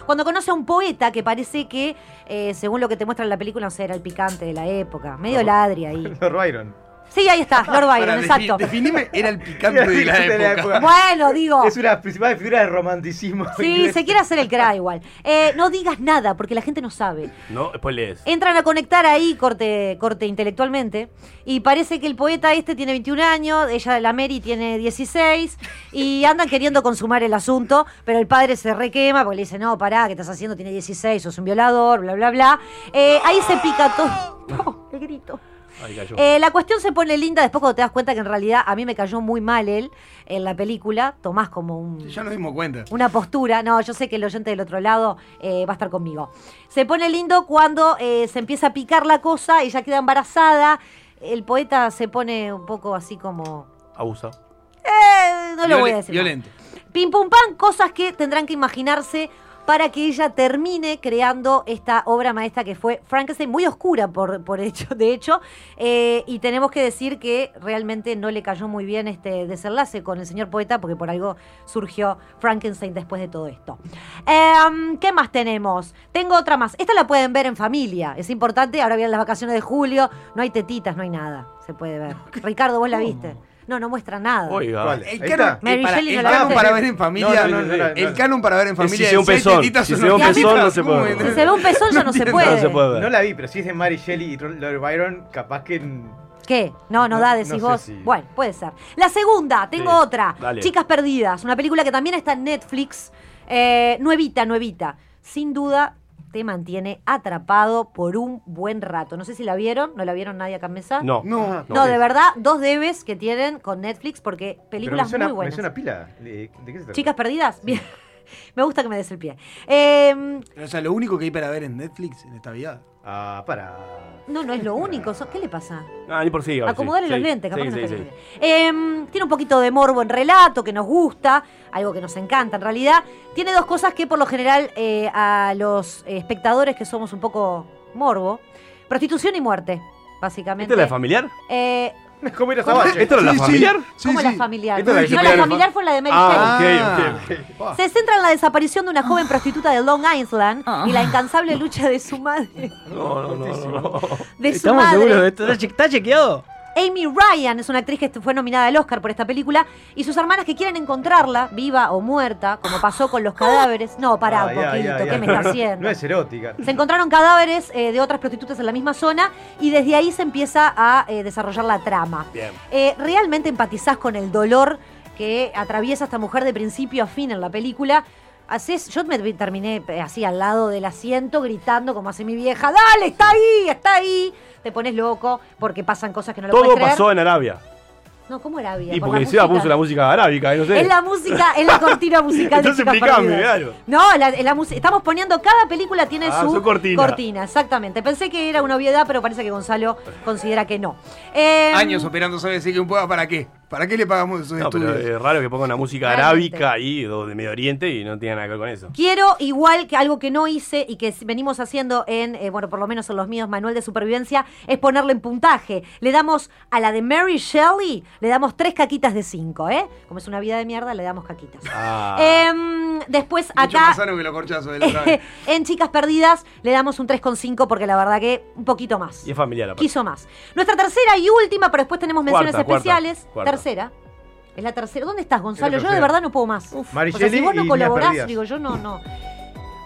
Cuando conoce a un poeta que parece que, eh, según lo que te muestra en la película, no sé, era el picante de la época. Medio ladri ahí.
Lord Byron.
Sí, ahí está, Lord Byron,
Para,
exacto.
defi- definime, era el picante de la época.
Bueno, digo.
Es una de las principales figuras del romanticismo.
Sí,
inglés.
se quiere hacer el cra igual. Eh, no digas nada porque la gente no sabe.
No, después lees.
Entran a conectar ahí corte, corte intelectualmente y parece que el poeta este tiene 21 años, ella la Mary tiene 16 y andan queriendo consumar el asunto, pero el padre se requema porque le dice, no, pará, ¿qué estás haciendo? Tiene 16, sos un violador, bla, bla, bla. Eh, ahí se pica todo. No, el grito.
Ahí cayó.
Eh, la cuestión se pone linda después cuando te das cuenta que en realidad a mí me cayó muy mal él en la película. Tomás como un,
Ya nos dimos cuenta.
una postura. No, yo sé que el oyente del otro lado eh, va a estar conmigo. Se pone lindo cuando eh, se empieza a picar la cosa, ella queda embarazada. El poeta se pone un poco así como.
Abusa.
Eh, no lo voy a decir.
Violento.
Pim pum pam, cosas que tendrán que imaginarse para que ella termine creando esta obra maestra que fue Frankenstein, muy oscura por, por hecho, de hecho, eh, y tenemos que decir que realmente no le cayó muy bien este desenlace con el señor poeta, porque por algo surgió Frankenstein después de todo esto. Em, ¿Qué más tenemos? Tengo otra más. Esta la pueden ver en familia, es importante, ahora vienen las vacaciones de julio, no hay tetitas, no hay nada, se puede ver. Ricardo, ¿vos la viste? No, no muestra nada.
Oiga.
El canon.
Mary
para-
Shelley no
el
la
canon para ver en familia.
No, no, no, no, no,
el
no.
canon para ver en
Es si
familia.
se ve un pezón, si se ve un pezón, no se
¿cómo
puede?
Si se ve un pezón ya no se puede.
No
la vi, pero si es de Mary Shelley y Lord Byron, capaz que.
¿Qué? No, no,
No-
da,
no
decís
sé
vos.
si-
Bueno, puede ser. La segunda, tengo
Sí,
otra.
dale.
Chicas Perdidas, una película que también está en Netflix. Eh, nuevita, nuevita. Sin duda te mantiene atrapado por un buen rato. No sé si la vieron, ¿no la vieron nadie acá en mesa?
No.
No.
No, de verdad, dos debes que tienen con Netflix porque
Pero me
películas
suena,
muy
me
buenas.
suena pila. ¿De, qué se trata?
Chicas Perdidas, bien. Me gusta que me des el pie. Eh,
O sea, lo único que hay para ver en Netflix en esta vida.
Ah, para.
No, no es lo único. so- ¿Qué le pasa?
Ah, ni por sí. ahora sí.
Acomodarle los
Sí,
lentes, capaz
sí,
que no
sí,
está
sí.
bien. Em, tiene un poquito de morbo en relato, que nos gusta, algo que nos encanta en realidad. Tiene dos cosas que por lo general eh, a los espectadores que somos un poco morbo, prostitución y muerte, básicamente.
¿Esta es la de familiar?
Eh,
¿Cómo era
¿Cómo?
Sabache?
¿Esto era la familiar?
Sí,
¿Cómo
sí.
la familiar? No, la familiar
fue-
la de Mary
Ah,
Shelley.
ok, ok, ok.
Se centra en la desaparición de una joven prostituta de Long Island y la incansable lucha de su madre.
No, no, no, no, no.
De su
¿Estamos
madre.
seguros de esto? ¿Está che- ¿Está chequeado?
Amy Ryan es una actriz que fue nominada al Oscar por esta película y sus hermanas que quieren encontrarla, viva o muerta, como pasó con los cadáveres. No, pará un poquito,
ya,
¿qué
ya.
me está haciendo?
No es erótica.
Se encontraron cadáveres eh, de otras prostitutas en la misma zona y desde ahí se empieza a eh, desarrollar la trama.
Bien.
Eh, ¿Realmente empatizás con el dolor que atraviesa esta mujer de principio a fin en la película? Haces, yo me terminé eh, así al lado del asiento gritando como hace mi vieja, dale, está ahí, está ahí. Te pones loco porque pasan cosas que no lo
Todo
puedes creer.
pasó en Arabia.
No, ¿cómo era bien?
Y
Por
porque
música.
puso la música arábica, no sé.
Es la música, es la cortina musical de
Entonces
Perdidas.
claro.
No, la, la música- estamos poniendo, cada película tiene
Ah,
su,
su cortina.
exactamente. Pensé que era una obviedad, pero parece que Gonzalo considera que no. Eh,
Años operando sabe decir que un pueda para qué. ¿Para qué le pagamos esos
No, pero
estudios?
es raro que ponga una música
Realmente.
arábica ahí, o de Medio Oriente, y no tiene nada que ver con eso.
Quiero, igual que algo que no hice y que venimos haciendo en, eh, bueno, por lo menos en los míos, manual de supervivencia, es ponerle en puntaje. Le damos a la de Mary Shelley, le damos tres caquitas de cinco, ¿eh? Como es una vida de mierda, le damos caquitas.
Ah.
Em, después
Mucho
acá.
más sano que los corchazos de la
en Chicas Perdidas le damos un 3,5 porque la verdad que un poquito más.
Y es familiar, aparte.
Quiso más. Nuestra tercera y última, pero después tenemos menciones
Cuarta, cuarta,
especiales.
cuarta.
Tercera. Es la tercera. ¿Dónde estás, Gonzalo? Yo de verdad no puedo más.
Mary
o sea, si vos no colaborás, digo, yo no, no.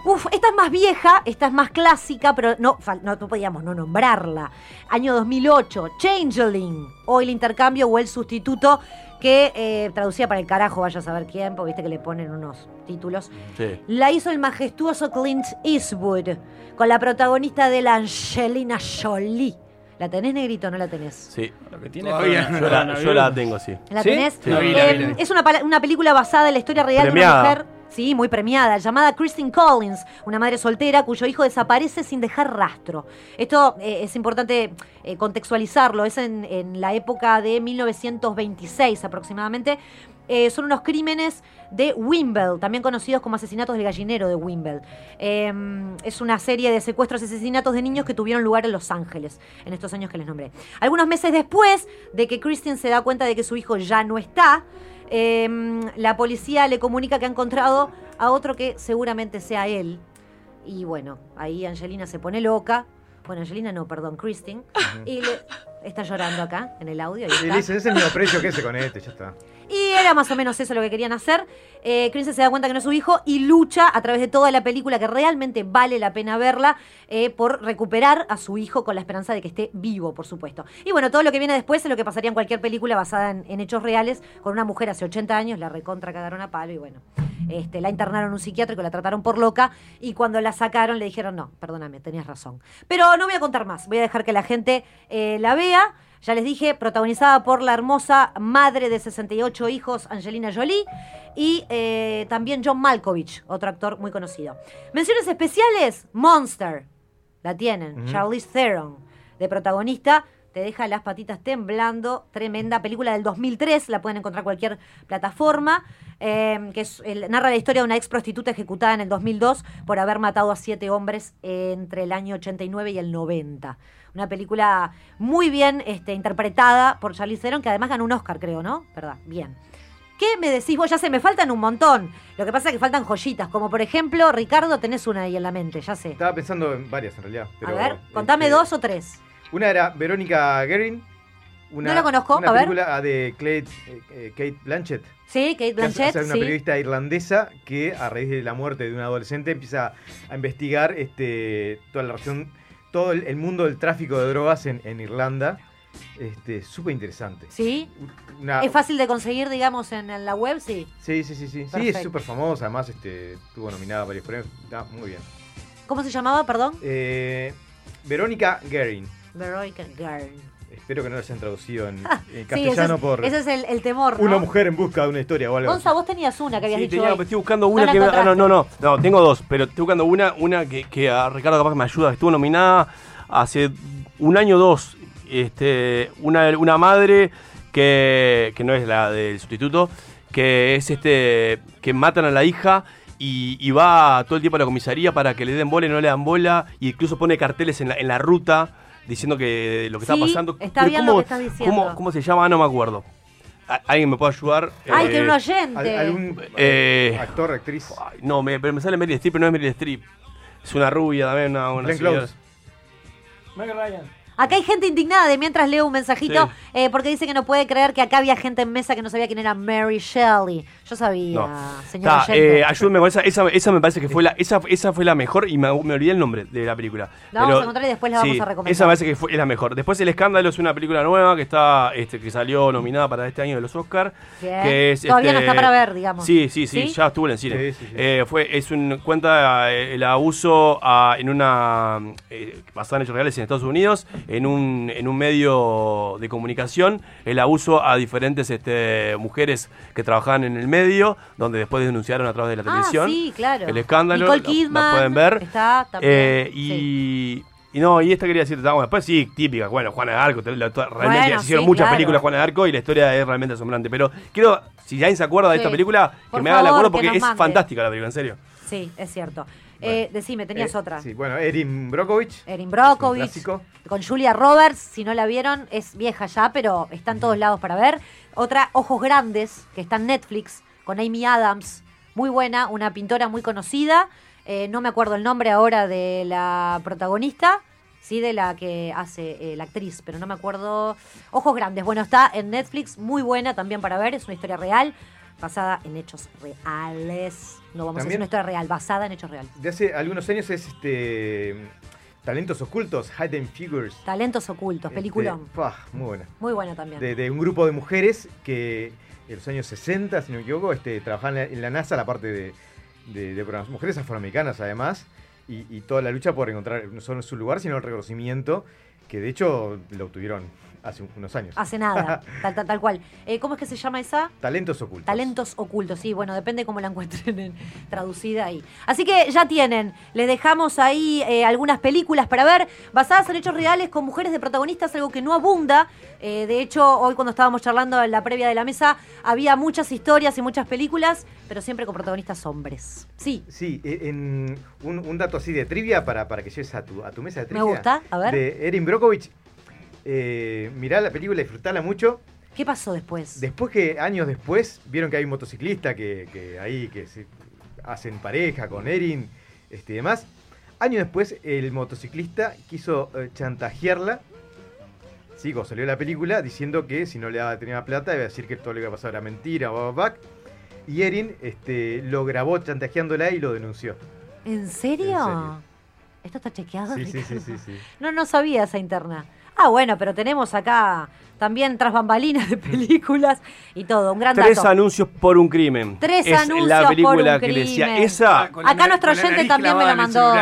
Uf, esta es más vieja, esta es más clásica, pero no, no podíamos no nombrarla. Año 2008, Changeling, o el intercambio o el sustituto, que eh, traducía para el carajo, vaya a saber quién, porque viste que le ponen unos títulos.
Sí.
La hizo el majestuoso Clint Eastwood, con la protagonista de la Angelina Jolie. ¿La tenés, negrito o no la tenés?
Sí.
tiene
Todavía
con-
yo, la,
con-
yo la tengo, sí.
¿La tenés?
Sí.
Eh, Es una, una película basada en la historia real de
Premiada.
una mujer, sí, muy premiada, llamada Christine Collins, una madre soltera cuyo hijo desaparece sin dejar rastro. Esto eh, es importante eh, contextualizarlo, es en, en la época de 1926 aproximadamente. Eh, son unos crímenes de Wimble, también conocidos como asesinatos del gallinero de Wimble. Eh, es una serie de secuestros y asesinatos de niños que tuvieron lugar en Los Ángeles, en estos años que les nombré. Algunos meses después de que Christine se da cuenta de que su hijo ya no está, eh, la policía le comunica que ha encontrado a otro que seguramente sea él. Y bueno, ahí Angelina se pone loca. Bueno, Angelina no, perdón, Christine. Y le, está llorando acá en el audio.
Y
está.
le dicen, es el mismo precio que ese con este, ya está.
Y era más o menos eso lo que querían hacer. Eh, se da cuenta que no es su hijo y lucha a través de toda la película, que realmente vale la pena verla, eh, por recuperar a su hijo con la esperanza de que esté vivo, por supuesto. Y bueno, todo lo que viene después es lo que pasaría en cualquier película basada en, en hechos reales, con una mujer hace 80 años, la recontra cagaron a palo y bueno, este, la internaron en un psiquiátrico, la trataron por loca y cuando la sacaron le dijeron, no, perdóname, tenías razón. Pero no voy a contar más, voy a dejar que la gente eh, la vea. Ya les dije, protagonizada por la hermosa madre de 68 hijos, Angelina Jolie, y eh, también John Malkovich, otro actor muy conocido. Menciones especiales, Monster, la tienen. Charlize Theron, de protagonista, te deja las patitas temblando, tremenda película del 2003, la pueden encontrar en cualquier plataforma, eh, que es, el- narra la historia de una ex prostituta ejecutada en el 2002 por haber matado a siete hombres entre el año 89 y el 90. Una película muy bien este, interpretada por Charlize Theron, que además ganó un Oscar, creo, ¿no? ¿Verdad? Bien. ¿Qué me decís vos? Ya sé, me faltan un montón. Lo que pasa es que faltan joyitas, como por ejemplo, Ricardo, tenés una ahí en la mente, ya sé.
Estaba pensando en varias en realidad. pero,
a ver, contame
este,
dos o tres.
Una era Verónica Guerin. Una,
No la conozco,
una
a
película ah, de Kate, eh, eh, Kate Blanchett.
Sí, Kate Blanchett,
hace una
sí.
periodista irlandesa que a raíz de la muerte de un adolescente empieza a investigar este, toda la relación, todo el, el mundo del tráfico de drogas en, en Irlanda. Este, súper interesante.
¿Sí?
Una-
¿Es fácil de conseguir, digamos, en, en la web? Sí.
Sí, sí, sí, sí. Sí, es súper famosa, además este, estuvo nominada a varios premios. Está muy bien.
¿Cómo se llamaba, perdón?
Eh, Verónica Guerin.
Veronica Garn.
Espero que no lo hayan traducido en, en
Sí, ese
castellano
es,
por
ese es el, el temor, ¿no?
una mujer en busca de una historia o algo.
Gonza, vos tenías una que habías
Sí,
dicho
tenía-
hoy.
estoy buscando
No
una
la
que. ah, no, no, no, no, tengo dos, pero estoy buscando una, una que, que a Ricardo capaz que me ayuda, que estuvo nominada hace un año o dos. Este, una, una madre que, que no es la del sustituto, que es este. que matan a la hija. Y, y va todo el tiempo a la comisaría para que le den bola y no le dan bola. Y incluso pone carteles en la, en la ruta diciendo que lo que
Sí,
está pasando.
está
Pero
bien
¿cómo-
lo que estás diciendo.
¿cómo, cómo se llama? No me acuerdo. ¿A- ¿Alguien me puede ayudar?
Ay,
Eh,
que un oyente.
Al- algún
eh,
actor, actriz.
No, me, pero me sale Meryl Streep, pero no es Meryl Streep. Es una rubia también, una, una
Glenn. Close.
Meg Ryan.
Acá hay gente indignada de mientras leo un mensajito
Sí.
eh, porque dice que no puede creer que acá había gente en mesa que no sabía quién era Mary Shelley. Yo sabía,
No.
señor
Ta, eh, ayúdame con esa, esa, esa me parece que fue la, esa, esa fue la mejor y me, me olvidé el nombre de la película.
La vamos a encontrar y después la vamos a recomendar.
Esa me parece que fue, es la mejor. Después El Escándalo es una película nueva que está, este, que salió nominada para este año de los Oscars.
Bien.
Que es,
Todavía no
este,
está para ver, digamos.
Sí, sí, sí,
¿Sí?
ya estuvo en el cine.
Sí, sí, sí.
Eh, fue, es un, cuenta eh, el abuso a- en una, eh, basada en hechos reales en Estados Unidos, en un, en un medio de comunicación, el abuso a diferentes este, mujeres que trabajaban en el medio, donde después denunciaron a través de la
Ah,
televisión.
sí, claro.
El escándalo,
Nicole
la-
Kidman
la pueden ver.
está también,
Eh, y, y no, y esta quería decirte, bueno, después sí, típica, bueno, Juana de Arco, realmente
Bueno,
se hicieron
sí,
muchas
claro.
películas Juana de Arco y la historia es realmente asombrante, pero quiero, si alguien se acuerda de
Sí.
esta película, que
Por
me haga el acuerdo
que
porque es
mande.
fantástica la película, en serio.
Sí, es cierto. Eh, decime, tenías
Eh,
otra.
Sí, bueno, Erin Brockovich.
Erin
clásico.
con Julia Roberts, si no la vieron, es vieja ya, pero está en todos lados para ver. Otra, Ojos Grandes, que está en Netflix, con Amy Adams, muy buena, una pintora muy conocida. Eh, no me acuerdo el nombre ahora de la protagonista, sí, de la que hace eh, la actriz, pero no me acuerdo. Ojos Grandes, bueno, está en Netflix, muy buena también para ver, es una historia real, basada en hechos reales. No vamos a decir
También-
una historia real, basada en hechos reales.
De hace algunos años es este. Talentos ocultos, Hidden Figures.
Talentos ocultos, peliculón.
Este, pah, muy buena.
Muy buena también.
De, de un grupo de mujeres que en los años 60, si no me equivoco, este, trabajaban en la- en la NASA, la parte de, de, de programas. Mujeres afroamericanas, además, y, y toda la lucha por encontrar no solo su lugar, sino el reconocimiento, que de hecho lo obtuvieron hace unos años.
Hace nada, tal, tal, tal cual. Eh, ¿Cómo es que se llama esa?
Talentos ocultos.
Talentos ocultos, sí, bueno, depende cómo la encuentren en- traducida ahí. Así que ya tienen, les dejamos ahí eh, algunas películas para ver, basadas en hechos reales con mujeres de protagonistas, algo que no abunda. Eh, de hecho, hoy cuando estábamos charlando en la previa de la mesa, había muchas historias y muchas películas, pero siempre con protagonistas hombres. Sí.
Sí, en un, un dato así de trivia para, para que lleves a tu, a tu mesa de
Me
trivia.
gusta, a ver.
De Erin Brockovich. Eh, mirá la película, disfrutala mucho.
¿Qué pasó después?
Después que, años después, vieron que hay un motociclista que, que ahí que se hacen pareja con Erin este, y demás. Años después, el motociclista quiso eh, chantajearla. Sí, cuando salió la película, diciendo que si no le daba, tenía plata, iba a decir que todo lo que iba a pasar era mentira, bla, bla, bla. Y Erin este, lo grabó chantajeándola y lo denunció.
¿En serio?
En serio.
¿Esto está chequeado?
Sí, sí, sí, sí.
No, no sabía esa interna. Ah, bueno, pero tenemos acá también tras bambalinas de películas y todo, un gran
Tres
dato.
anuncios por un crimen.
Tres
es
anuncios
la
por
película
un
que le decía.
crimen.
Esa,
la
Acá nuestro oyente también me la mandó.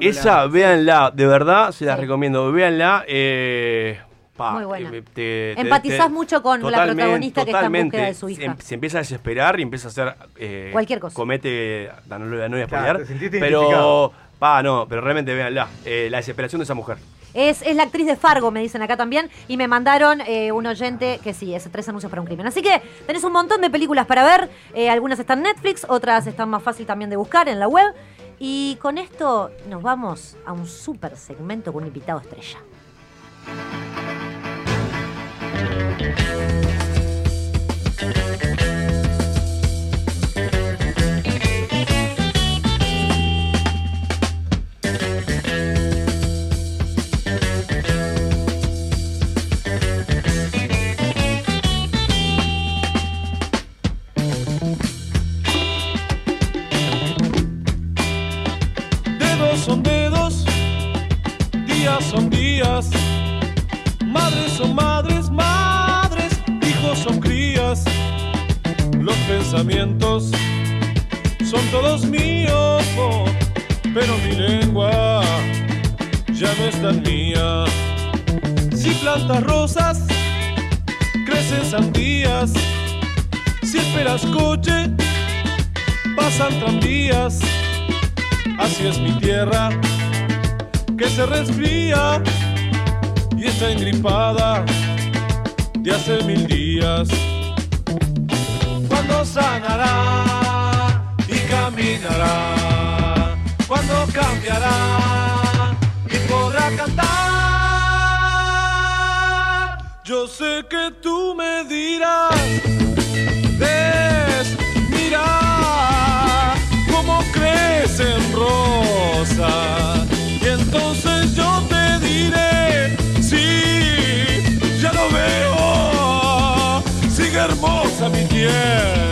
esa, véanla, de verdad, se la recomiendo. Véanla. Eh, pa,
Muy buena.
eh, te- te-
Empatizás
te-
mucho con la
totalmente,
protagonista que está en búsqueda de su
Se,
hija.
em- se empieza a desesperar y empieza a hacer. eh,
Cualquier cosa.
Comete. No, no, voy no a spoilear, Pero. Pa, no, pero realmente véanla. Eh, la desesperación de esa mujer.
Es, es la actriz de Fargo, me dicen acá también, y me mandaron eh, un oyente que sí, es tres anuncios para un crimen. Así que tenés un montón de películas para ver, eh, algunas están en Netflix, otras están más fácil también de buscar en la web. Y con esto nos vamos a un super segmento con un invitado estrella.
Pensamientos son todos míos, oh, pero mi lengua ya no es tan mía. Si plantas rosas, crecen sandías. Si esperas coche, pasan tranvías. Así es mi tierra, que se resfría y está engripada de hace mil días sanará y caminará. Cuando cambiará y podrá cantar. Yo sé que tú me dirás. Ves, mira cómo crecen rosas. Y entonces yo te diré, sí, ya lo veo. Sigue hermosa mi tierra.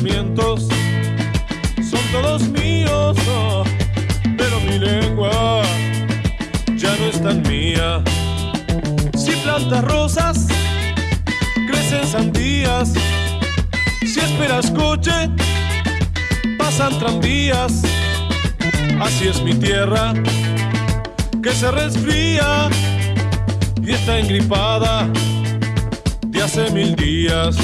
Son todos míos, oh, pero mi lengua ya no es tan mía. Si plantas rosas, crecen sandías, si esperas coche, pasan tranvías. Así es mi tierra, que se resfría y está engripada de hace mil días.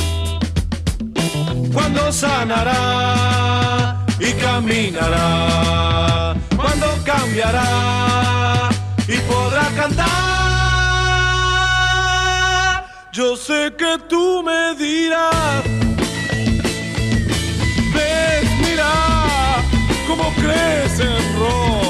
Cuando sanará y caminará, cuando cambiará y podrá cantar. Yo sé que tú me dirás, ves, mira cómo crecen rosas.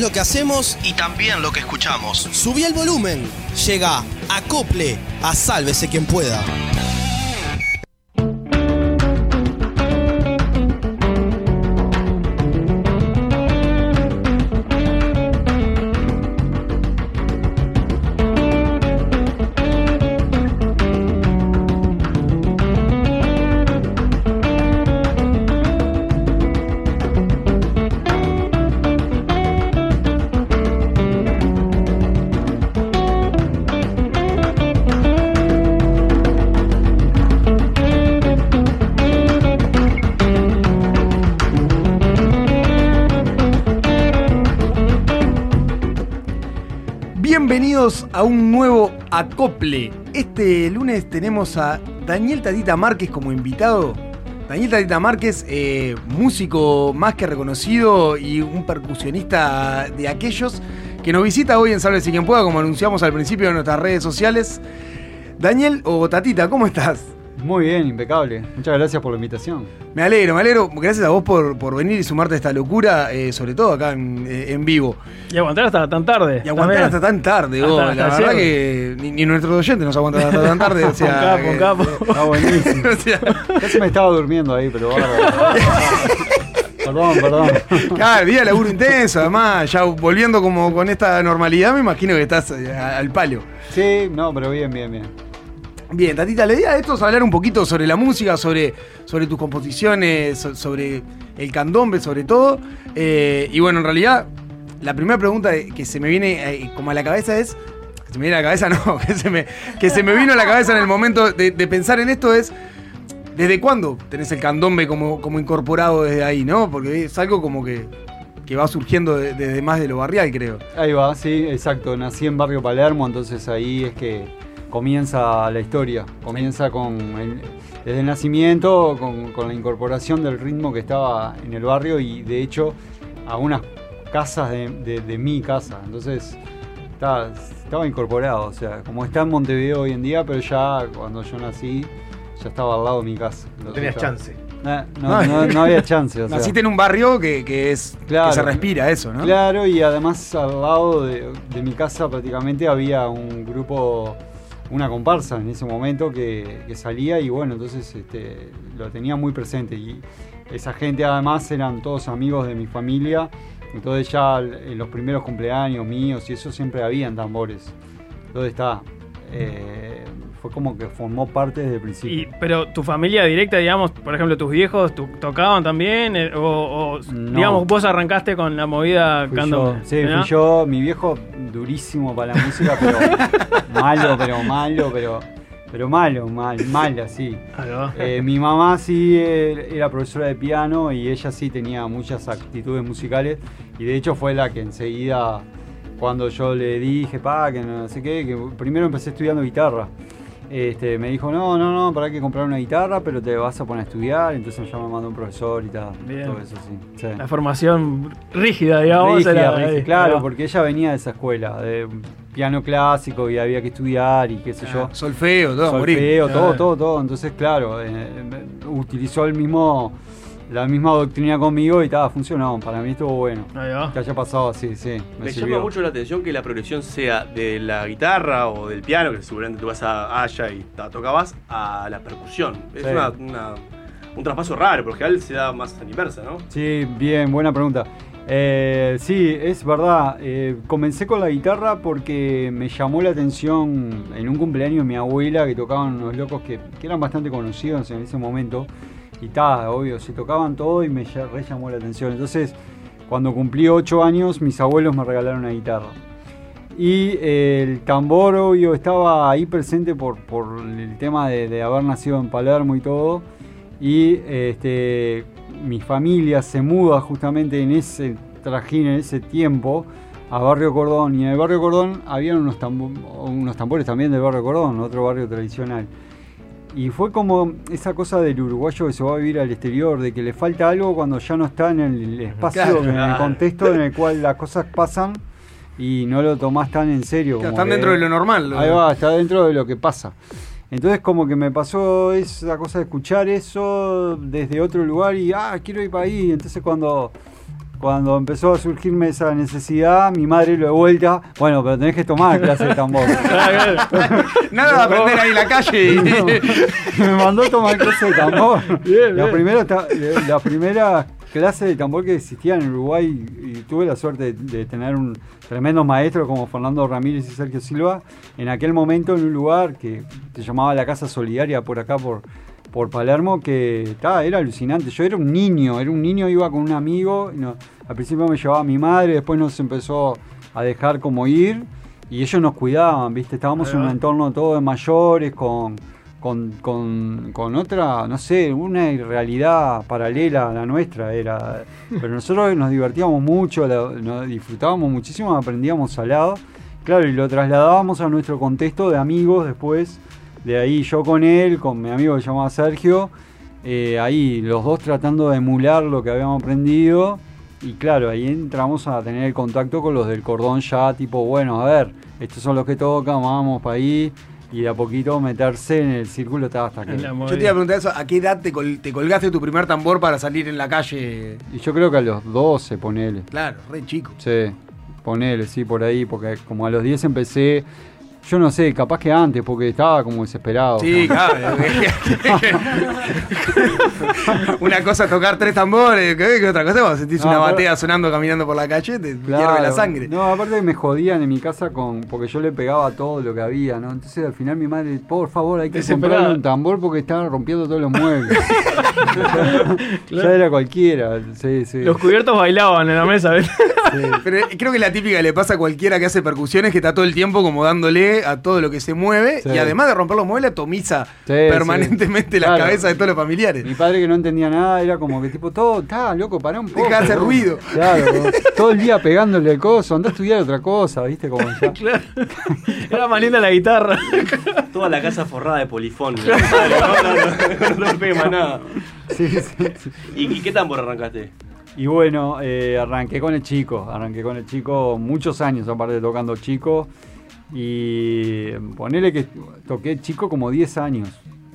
Lo
que hacemos
Y también lo que escuchamos.
Subí el volumen. Llega, acople a Sálvese quien pueda.
Bienvenidos a un nuevo acople. Este lunes tenemos a Daniel Tatita Márquez como invitado. Daniel Tatita Márquez, eh, músico más que reconocido y un percusionista de aquellos que nos visita hoy en Sálvese quien pueda, como anunciamos al principio de nuestras redes sociales. Daniel o Tatita, ¿cómo estás?
Muy bien, impecable. Muchas gracias por la invitación.
Me alegro, me alegro. Gracias a vos por, por venir y sumarte a esta locura, eh, sobre todo acá en, eh, en vivo.
Y aguantar hasta tan tarde.
Y aguantar
también.
hasta tan tarde, vos.
hasta
la verdad que ni, ni nuestros oyentes nos aguantan hasta tan tarde. O sea,
Un capo,
que-
capo.
Está buenísimo. Casi me estaba durmiendo ahí, pero. Perdón, perdón.
Claro, día de laburo intenso, además, ya volviendo como con esta normalidad, me imagino que estás eh, al palo.
Sí, no, pero bien, bien, bien.
Bien, Tatita, la idea de esto es hablar un poquito sobre la música, sobre, sobre tus composiciones, so- sobre el candombe, sobre todo. Eh, y bueno, en realidad, la primera pregunta que se me viene eh, como a la cabeza es. Que se me viene a la cabeza, no, que se me, que se me vino a la cabeza en el momento de, pensar en esto es. ¿Desde cuándo tenés el candombe como, como incorporado desde ahí, no? Porque es algo como que, que va surgiendo de- desde más de lo barrial, creo.
Ahí va, sí, exacto. Nací en Barrio Palermo, entonces ahí es que comienza la historia. Comienza con el, desde el nacimiento, con, con la incorporación del ritmo que estaba en el barrio y de hecho algunas casas de, de- de mi casa. Entonces estaba, estaba incorporado. O sea, como está en Montevideo hoy en día, pero ya cuando yo nací, ya estaba al lado de mi casa.
No tenías chance.
No, no, no- no había chance. O sea.
Naciste en un barrio que, que es
Claro.
que se respira eso, ¿no?
Claro, y además al lado de, de mi casa prácticamente había un grupo, una comparsa en ese momento que, salía y bueno, entonces este, lo tenía muy presente. Y esa gente además eran todos amigos de mi familia, entonces ya en los primeros cumpleaños míos y eso siempre habían tambores. Entonces está, eh, fue como que formó parte desde el principio.
Y, pero tu familia directa, digamos, por ejemplo, tus viejos tu- tocaban también, eh, o, o, digamos, vos arrancaste con la movida
yo, sí,
¿no?
fui yo, mi viejo durísimo para la música, pero malo, pero malo, pero pero malo, mal, mal así.
Va.
Eh, mi mamá sí eh, era profesora de piano y ella sí tenía muchas actitudes musicales y de hecho fue la que enseguida cuando yo le dije, pa, que no sé qué, que primero empecé estudiando guitarra. Este, me dijo, no, no, no, para que comprar una guitarra, pero te vas a poner a estudiar. Entonces ya me mandó un profesor y tal.
Bien.
Todo eso, sí. sí.
La formación rígida, digamos.
Rígida,
era-
rígida,
ahí,
claro, porque ella venía de esa escuela, de piano clásico y había que estudiar y qué sé yo.
Ah, solfeo, todo, a morir.
Solfeo, todo,
Claro.
todo, todo. Entonces, claro, eh, utilizó el mismo, la misma doctrina conmigo y estaba funcionó. Para mí estuvo bueno. Que haya pasado así, sí. Me,
llama mucho la atención que la progresión sea de la guitarra o del piano, que seguramente tú vas a allá y ta- tocabas, a la percusión. Es
Sí.
una- una- un traspaso raro, porque general se da más a la inversa, ¿no?
Sí, bien, buena pregunta. Eh, sí, es verdad. eh, comencé con la guitarra porque me llamó la atención en un cumpleaños de mi abuela que tocaban unos locos que, que eran bastante conocidos en ese momento. Está, obvio, se tocaban todo y me re llamó la atención. Entonces, cuando cumplí 8 años, mis abuelos me regalaron una guitarra. Y eh, el tambor, obvio, estaba ahí presente por, por el tema de, de haber nacido en Palermo y todo. Y este, mi familia se muda justamente en ese trajín, en ese tiempo, a Barrio Cordón. Y en el Barrio Cordón había unos, tambo- unos tambores también del Barrio Cordón, otro barrio tradicional. Y fue como esa cosa del uruguayo que se va a vivir al exterior, de que le falta algo cuando ya no está en el espacio,
Claro.
en el contexto en el cual las cosas pasan y no lo tomás tan en serio.
Claro, están dentro de lo normal.
Ahí va, está dentro de lo que pasa. Entonces como que me pasó esa cosa de escuchar eso desde otro lugar y, ah, quiero ir para ahí. Entonces cuando, cuando empezó a surgirme esa necesidad, mi madre lo de vuelta, bueno, pero tenés que tomar clase de tambor.
Nada de aprender ahí en la calle.
me mandó a tomar clase de tambor.
Bien,
la,
bien.
primera, ta- la primera clase de tambor que existía en Uruguay y tuve la suerte de, de tener un tremendo maestro como Fernando Ramírez y Sergio Silva en aquel momento en un lugar que se llamaba la Casa Solidaria por acá por, por Palermo que ta, era alucinante. Yo era un niño, era un niño, iba con un amigo, no- al principio me llevaba mi madre, después nos empezó a dejar como ir y ellos nos cuidaban, ¿viste? Estábamos en un entorno todo de mayores, con, con, con- con otra, no sé, una realidad paralela a la nuestra era. Pero nosotros nos divertíamos mucho, la- nos disfrutábamos muchísimo, aprendíamos salado. Claro, y lo trasladábamos a nuestro contexto de amigos después. De ahí yo con él, con mi amigo que se llamaba Sergio, eh, ahí los dos tratando de emular lo que habíamos aprendido. Y claro, ahí entramos a tener el contacto con los del cordón ya, tipo, bueno, a ver, estos son los que tocan, vamos para ahí. Y de a poquito meterse en el círculo está hasta que...
Yo te iba a preguntar eso, ¿a qué edad te, col- te colgaste tu primer tambor para salir en la calle?
Y yo creo que a los 12, ponele.
Claro, re chico.
Sí, ponele, sí, por ahí, porque como a los 10 empecé, yo no sé, capaz que antes, porque estaba como desesperado.
Sí, claro. una cosa es tocar tres tambores, que, que otra cosa cuando sentís
No,
una batea sonando caminando por la calle, te hierve la sangre.
No, aparte me jodían en mi casa con porque yo le pegaba todo lo que había, ¿no? Entonces al final mi madre, por favor, hay que comprarle un tambor porque estaba rompiendo todos los muebles. ya era cualquiera, sí, sí.
Los cubiertos bailaban en la mesa, ¿ves?
Pero creo que la típica que le pasa a cualquiera que hace percusiones que está todo el tiempo como dándole a todo lo que se mueve
Sí.
y además de romper los muebles atomiza
Sí,
permanentemente
sí.
las
Claro.
cabezas de todos los familiares.
Mi padre que no entendía nada era como que tipo, todo, está loco, pará un poco.
Deja de hacer
boludo".
ruido.
Claro, todo el día pegándole el coso, anda a estudiar otra cosa, ¿viste? Como ya.
Era más linda la guitarra.
Toda la casa forrada de polifón. No, no, no, nada.
Sí, sí, sí.
¿Y, y qué tambor arrancaste?
Y bueno, eh, arranqué con el chico, arranqué con el chico muchos años, aparte de tocando chico. Y ponele que toqué chico como 10 años.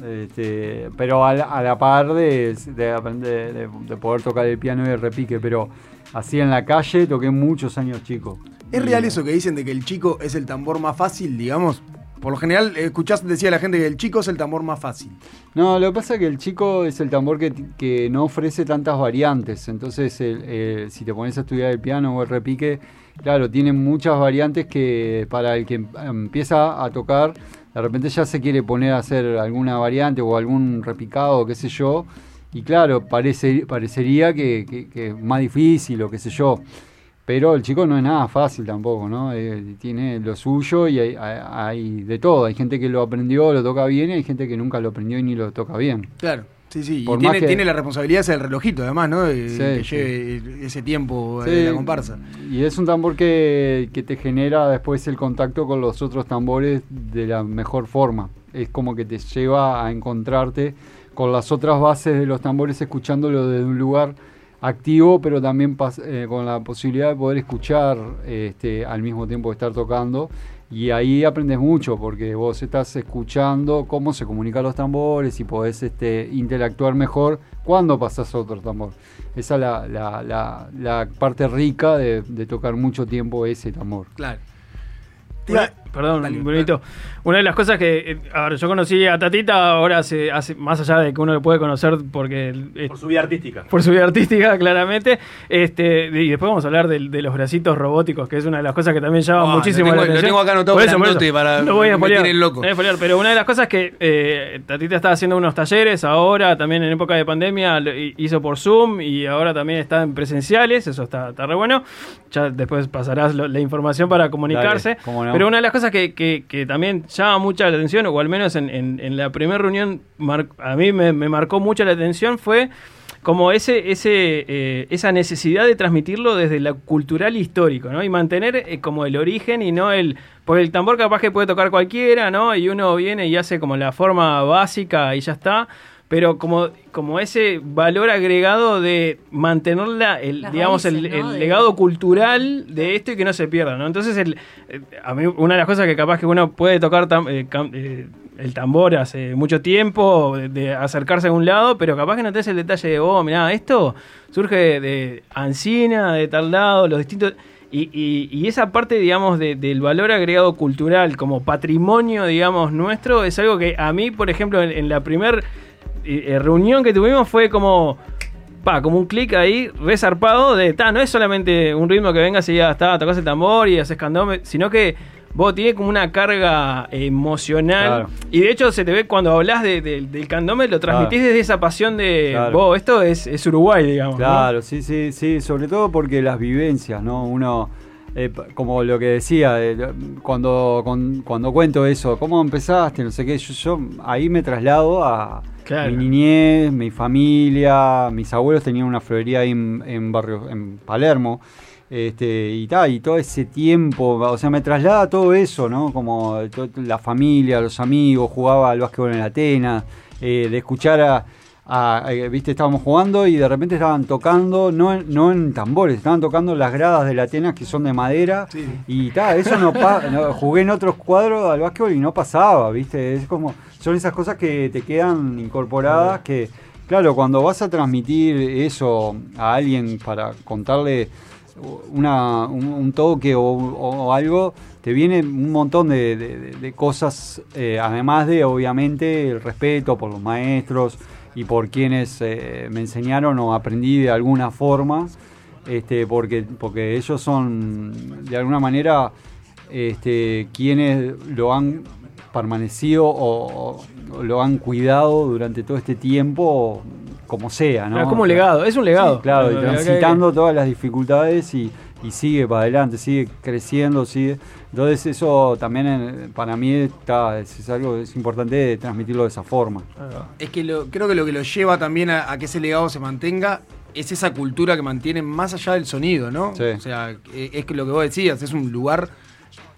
Este, pero a la, a la par de, de aprender, de, de poder tocar el piano y el repique, pero así en la calle toqué muchos años chico.
¿Es real eso que dicen de que el chico es el tambor más fácil, digamos? Por lo general, escuchás, decía la gente que el chico es el tambor más fácil.
No, lo que pasa es que el chico es el tambor que, que no ofrece tantas variantes. Entonces, el- el- si te pones a estudiar el piano o el repique, claro, tiene muchas variantes que para el que em- empieza a tocar, de repente ya se quiere poner a hacer alguna variante o algún repicado, qué sé yo. Y claro, parece, parecería que, que- que es más difícil o qué sé yo. Pero el chico no es nada fácil tampoco, ¿no? Eh, tiene lo suyo y hay, hay- hay de todo. Hay gente que lo aprendió, lo toca bien, y hay gente que nunca lo aprendió y ni lo toca bien.
Claro, sí, sí.
Por
y tiene,
que-
tiene la responsabilidad ese del relojito, además, ¿no? De-
Sí,
que
sí.
lleve ese tiempo
Sí,
de la comparsa.
Y es un tambor que, que te genera después el contacto con los otros tambores de la mejor forma. Es como que te lleva a encontrarte con las otras bases de los tambores escuchándolo desde un lugar activo, pero también eh, con la posibilidad de poder escuchar este, al mismo tiempo que estar tocando. Y ahí aprendes mucho, porque vos estás escuchando cómo se comunican los tambores y podés este, interactuar mejor cuando pasás a otro tambor. Esa es la, la- la- la parte rica de, de tocar mucho tiempo ese tambor.
Claro.
Perdón, Brunito. Una de las cosas que, eh, a ver, yo conocí a Tatita ahora hace, hace más allá de que uno lo puede conocer porque
Por su vida artística.
por su vida artística, claramente. Este, y después vamos a hablar de, los bracitos robóticos, que es una de las cosas que también llama
Ah, lo
muchísimo
tengo-
la
lo
atención.
tengo acá anotado
Por eso, por eso.
para-
No voy a spoilear,
loco.
no voy a spoilear, pero una de las cosas que eh, Tatita está haciendo unos talleres ahora, también en época de pandemia, lo hi- hizo por Zoom y ahora también está en presenciales, eso está, está re bueno. Ya después pasarás lo- la información para comunicarse.
Dale, no.
Pero una de las cosas que, que- también llama mucha la atención, o al menos en, en- la primera reunión mar- a mí me, me marcó mucho la atención, fue como ese, ese, eh, esa necesidad de transmitirlo desde lo cultural histórico, ¿no? Y mantener eh, como el origen y no el... Porque el tambor capaz que puede tocar cualquiera, ¿no? Y uno viene y hace como la forma básica y ya está. Pero como, como ese valor agregado de mantener la, el,
Las
digamos, el,
raíces, ¿no?
el
De-
legado cultural de esto y que no se pierda, ¿no? Entonces, el, a mí una de las cosas que capaz que uno puede tocar tam- eh, cam- eh, el tambor hace mucho tiempo, de, de acercarse a un lado, pero capaz que no tenés el detalle de, oh, mirá, esto surge de, de Ancina, de tal lado, los distintos... Y, y- y esa parte, digamos, de- del valor agregado cultural como patrimonio, digamos, nuestro, es algo que a mí, por ejemplo, en, en la primera reunión que tuvimos fue como pa, como un clic ahí resarpado de, ta, no es solamente un ritmo que vengas y ya está, tocas el tambor y haces candombe, sino que vos tiene como una carga emocional.
Claro.
Y de hecho se te ve cuando hablas de- de- del candombe, lo transmitís
Claro.
desde esa pasión de,
Claro.
vos, esto es, es Uruguay, digamos. ¿no?
Claro, sí, sí, sí, sobre todo porque las vivencias, ¿no? Uno, eh, como lo que decía, eh, cuando, con- cuando cuento eso, ¿cómo empezaste? No sé qué, yo, yo ahí me traslado a
Claro.
mi niñez, mi familia, mis abuelos tenían una florería ahí en, en barrio, en Palermo. Este, y tal, y todo ese tiempo, o sea, me traslada todo eso, ¿no? Como to- la familia, los amigos, jugaba al básquetbol en la Atenas, eh, de escuchar a, a- eh, viste, estábamos jugando y de repente estaban tocando, no en, no en tambores, estaban tocando las gradas de la Atenas que son de madera. Y tal, eso no pasa. jugué en otros cuadros al básquetbol y no pasaba, viste. Es como, son esas cosas que te quedan incorporadas que, claro, cuando vas a transmitir eso a alguien para contarle una, un, un toque o, o algo, te viene un montón de, de- de- de cosas, eh, además de obviamente el respeto por los maestros y por quienes eh, me enseñaron o aprendí de alguna forma, este, porque, porque ellos son de alguna manera este, quienes lo han permanecido o, o lo han cuidado durante todo este tiempo, como sea, ¿no?
Es como un legado, es un legado.
Sí, claro, y transitando todas las dificultades y, y sigue para adelante, sigue creciendo, sigue. Entonces eso también en- para mí está, es, es algo es importante de transmitirlo de esa forma.
Es que lo- creo que lo que lo lleva también a, a que ese legado se mantenga es esa cultura que mantiene más allá del sonido, ¿no?
Sí.
O sea, eh, es que lo que vos decías, es un lugar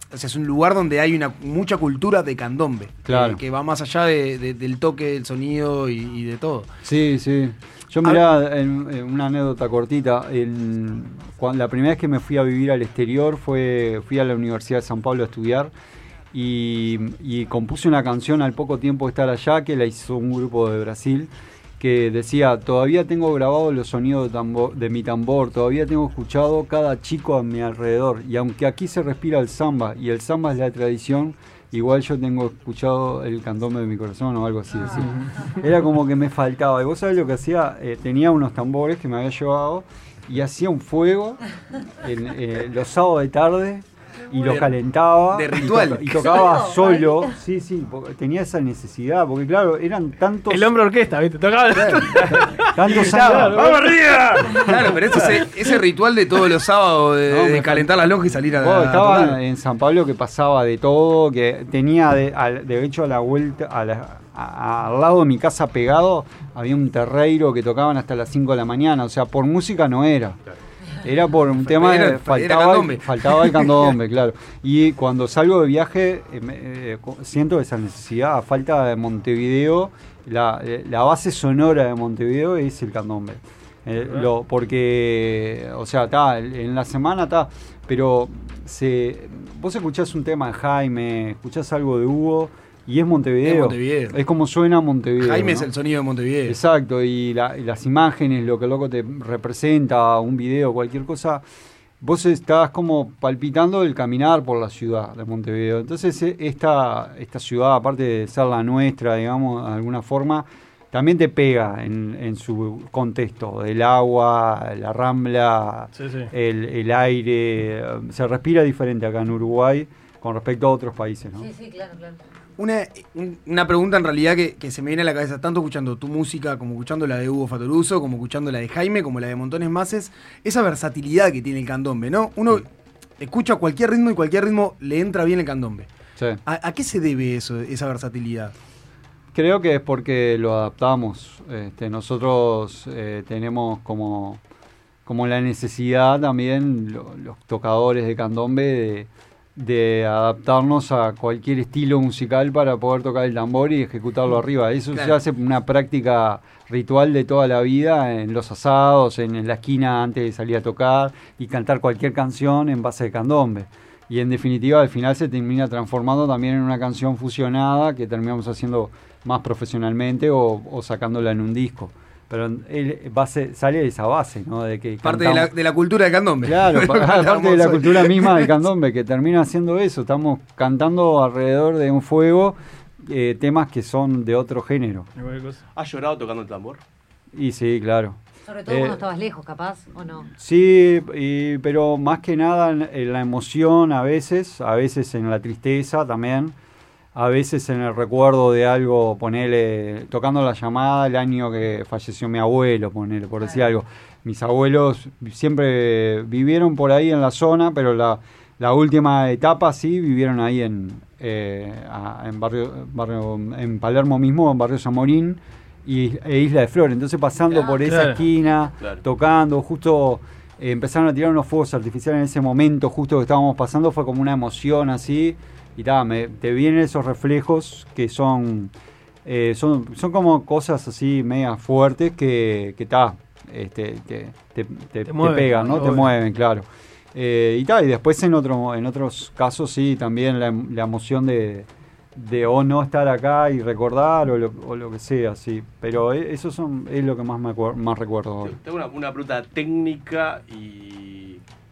o sea, es un lugar donde hay una mucha cultura de candombe.
Claro.
Que, que va más allá de- de- del toque, del sonido y, y de todo.
Sí, sí. Yo mirá, en, en una anécdota cortita, en- cuan- la primera vez que me fui a vivir al exterior fue, fui a la Universidad de San Pablo a estudiar y, y compuse una canción al poco tiempo de estar allá que la hizo un grupo de Brasil que decía, todavía tengo grabado los sonidos de, tambor- de mi tambor, todavía tengo escuchado cada chico a mi alrededor y aunque aquí se respira el samba y el samba es la tradición, igual yo tengo escuchado el candombe de mi corazón o algo así. decía. Era como que me faltaba. Y vos sabés lo que hacía, Eh, tenía unos tambores que me había llevado y hacía un fuego en, eh, los sábados de tarde y
De-
calentaba.
de
y
ritual.
Y, tocaba solo. Sí, sí, tenía esa necesidad. Porque claro, eran tantos.
El hombre orquesta, ¿viste? Tocaba.
Tantos
Gritaba,
años.
¡Vamos arriba!
Claro, pero ese, ese ritual de todos los sábados de,
No,
de
me
calentar las lonjas y salir a,
Bueno,
a
estaba en San Pablo que pasaba de todo, que tenía de, al- de hecho a la vuelta, a la- a- al lado de mi casa pegado, había un terreiro que tocaban hasta las 5 de la mañana, o sea, por música no era. Era por un tema
Era-
de
era
faltaba, el, faltaba el candombe, claro. Y cuando salgo de viaje eh, eh, siento esa necesidad, a falta de Montevideo, la, eh, la base sonora de Montevideo es el candombe. Eh, lo, porque, o sea, está, en la semana está, pero se, vos escuchás un tema de Jaime, escuchás algo de Hugo y es Montevideo.
Es Montevideo.
Es como suena Montevideo.
Jaime es el sonido de Montevideo.
Exacto, y, la- y las imágenes, lo que el loco te representa, un video, cualquier cosa, vos estás como palpitando el caminar por la ciudad de Montevideo. Entonces, e- esta, esta ciudad, aparte de ser la nuestra, digamos, de alguna forma, también te pega en, en su contexto, del agua, la rambla,
Sí, sí.
El, el aire, eh, se respira diferente acá en Uruguay con respecto a otros países, ¿no?
Sí, sí, claro, claro.
Una, un- una pregunta en realidad que, que se me viene a la cabeza, tanto escuchando tu música como escuchando la de Hugo Fatoruso, como escuchando la de Jaime, como la de montones más, es esa versatilidad que tiene el candombe, ¿no? Uno escucha cualquier ritmo y cualquier ritmo le entra bien el candombe.
Sí.
¿A, a qué se debe eso, esa versatilidad?
Creo que es porque lo adaptamos. Este, nosotros eh, tenemos como, como la necesidad también, lo- los tocadores de candombe, de, de adaptarnos a cualquier estilo musical para poder tocar el tambor y ejecutarlo arriba. Eso se hace una práctica ritual de toda la vida en los asados, en, en la esquina antes de salir a tocar y cantar cualquier canción en base de candombe. Y en definitiva al final se termina transformando también en una canción fusionada que terminamos haciendo más profesionalmente o, o sacándola en un disco. Pero él base, sale de esa base, ¿no? De que
Parte de la, de la cultura del candombe.
Claro, pa-
Hablamos
aparte de la
hoy.
cultura misma del candombe, que termina haciendo eso. Estamos cantando alrededor de un fuego eh, temas que son de otro género.
¿Has llorado tocando el tambor?
Y sí, claro.
Sobre todo
Eh,
cuando estabas lejos, capaz, ¿o no?
Sí, y- pero más que nada en, en la emoción a veces, a veces en la tristeza también, a veces en el recuerdo de algo, ponele, tocando la llamada el año que falleció mi abuelo, ponele, por decir algo. Mis abuelos siempre vivieron por ahí en la zona, pero la, la última etapa sí vivieron ahí en, eh, en barrio, barrio, en Palermo mismo, en barrio Zamorín y, e Isla de Flores. Entonces pasando por esa
Claro.
esquina,
Claro.
tocando, justo eh, empezaron a tirar unos fuegos artificiales en ese momento, justo que estábamos pasando, fue como una emoción así, y ta, me, te vienen esos reflejos que son, eh, son, son como cosas así medias fuertes que, que ta, este, te, te, te- te
mueven,
pegan, ¿no? Te mueven, claro. Eh, y tal, y después en otro, en otros casos sí, también la, la emoción de, de o no estar acá y recordar o lo, o lo que sea, sí. Pero e- eso son, es lo que más me acuer- más recuerdo.
Tengo una, una pregunta técnica y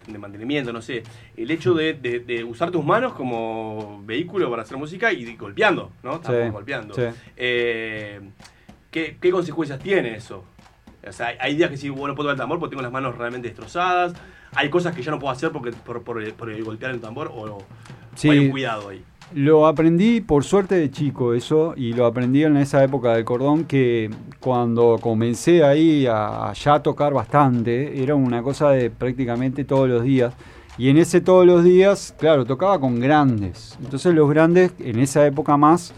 de mantenimiento, no sé. El hecho de, de- de usar tus manos como vehículo para hacer música y golpeando, ¿no? Estamos
Sí,
golpeando.
sí.
Eh, ¿qué, qué consecuencias tiene eso? O sea, hay- días que sí, bueno, puedo tocar el tambor porque tengo las manos realmente destrozadas. Hay cosas que ya no puedo hacer porque, por, por el, por golpear el tambor o,
Sí.
o hay un cuidado ahí.
Lo aprendí por suerte de chico eso y lo aprendí en esa época del cordón que cuando comencé ahí a, a ya tocar bastante era una cosa de prácticamente todos los días. Y en ese todos los días claro tocaba con grandes. Entonces los grandes en esa época más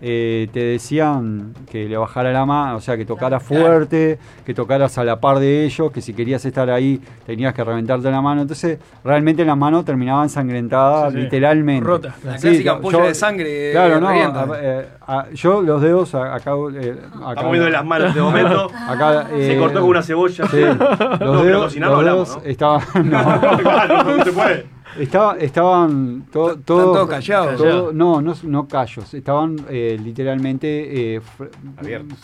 eh, te decían que le bajara la mano, o sea, que tocara fuerte, que tocaras a la par de ellos, que si querías estar ahí tenías que reventarte la mano. Entonces, realmente las manos terminaban ensangrentadas,
Sí, sí.
literalmente.
Rota.
La
Sí,
clásica
yo-
ampolla de sangre,
Claro,
eh,
no.
revienta.
a- eh, a- yo los dedos a- acá. eh, acá
moviendo las manos de momento.
Acá,
Se cortó con una cebolla.
Sí. Los
No, pero
dedos,
cocinar
los
no hablamos,
dedos
¿no?
estaban. no.
Claro, no se puede.
Estaba- estaban to- todos.
todos callados.
todo- no, no, no callos. Estaban eh, literalmente. eh,
Abiertos.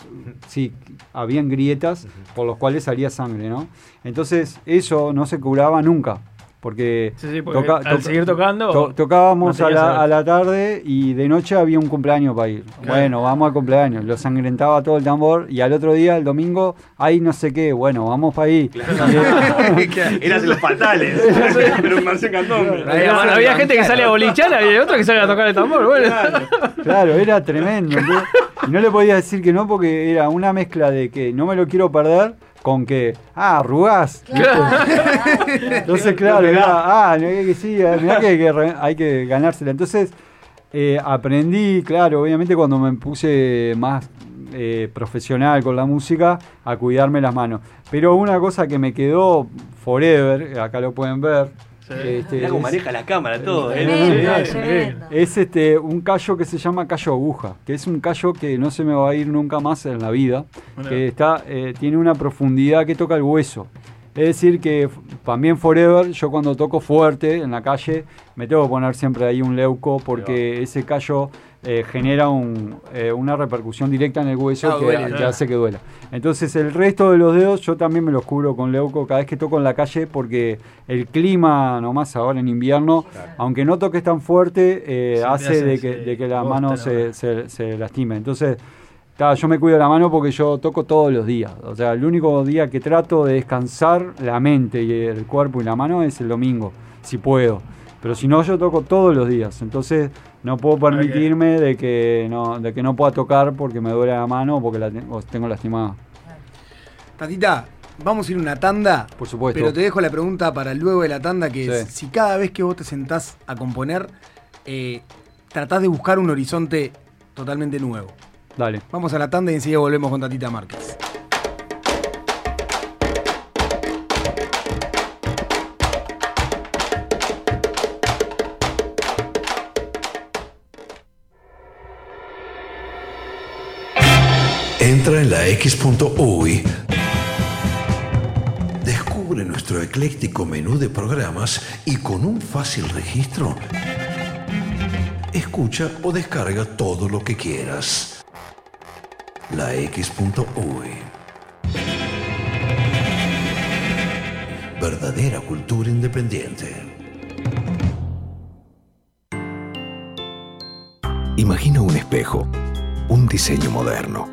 Sí, habían grietas por los cuales salía sangre, ¿no? Entonces, eso no se curaba nunca. Porque,
Sí, sí, porque al seguir tocando,
to- tocábamos
no
a, la,
a
a la tarde y de noche había un cumpleaños para ir. Bueno, vamos al cumpleaños. Lo sangrentaba todo el tambor y al otro día, el domingo, hay no sé qué. Bueno, vamos para ahí.
Eran los fatales. Pero un Cantón.
Había, había gente que sale a bolichar y otro que sale a tocar el tambor. Bueno.
Claro, era tremendo. no le podía decir que no porque era una mezcla de que no me lo quiero perder con que, ah, arrugás. Entonces, claro, era, ah, no, que sí, eh, mirá que, hay que re- hay que ganársela. Entonces, eh, aprendí, claro, obviamente cuando me puse más eh, profesional con la música, a cuidarme las manos. Pero una cosa que me quedó forever, acá lo pueden ver. Este,
Mirá cómo
es-
maneja la cámara, todo. ¿eh?
Tremendo,
Sí,
tremendo.
es este un callo que se llama callo aguja, que es un callo que no se me va a ir nunca más en la vida,
Bueno.
que está eh, tiene una profundidad que toca el hueso. Es decir, que también forever, yo cuando toco fuerte en la calle, me tengo que poner siempre ahí un leuco porque ese callo eh, genera un, eh, una repercusión directa en el hueso
Ah,
que,
duele,
que
claro.
hace que duela. Entonces el resto de los dedos yo también me los cubro con leuco cada vez que toco en la calle porque el clima, nomás ahora en invierno, aunque no toques tan fuerte, eh, hace de que, de que la mano
la
se, se, se lastime. Entonces, yo me cuido la mano porque yo toco todos los días. O sea, el único día que trato de descansar la mente y el cuerpo y la mano es el domingo, si puedo. Pero si no, yo toco todos los días. Entonces, no puedo permitirme de que no, de que no pueda tocar porque me duele la mano o porque la o tengo lastimada.
Tatita, vamos a ir a una tanda.
Por supuesto.
Pero te dejo la pregunta para luego de la tanda, que es si cada vez que vos te sentás a componer, eh, tratás de buscar un horizonte totalmente nuevo.
Dale.
Vamos a la tanda y enseguida volvemos con Tatita Márquez.
Entra en la X.UI. Descubre nuestro ecléctico menú de programas y con un fácil registro, escucha o descarga todo lo que quieras. La X.UI. Verdadera cultura independiente.
Imagina un espejo, un diseño moderno.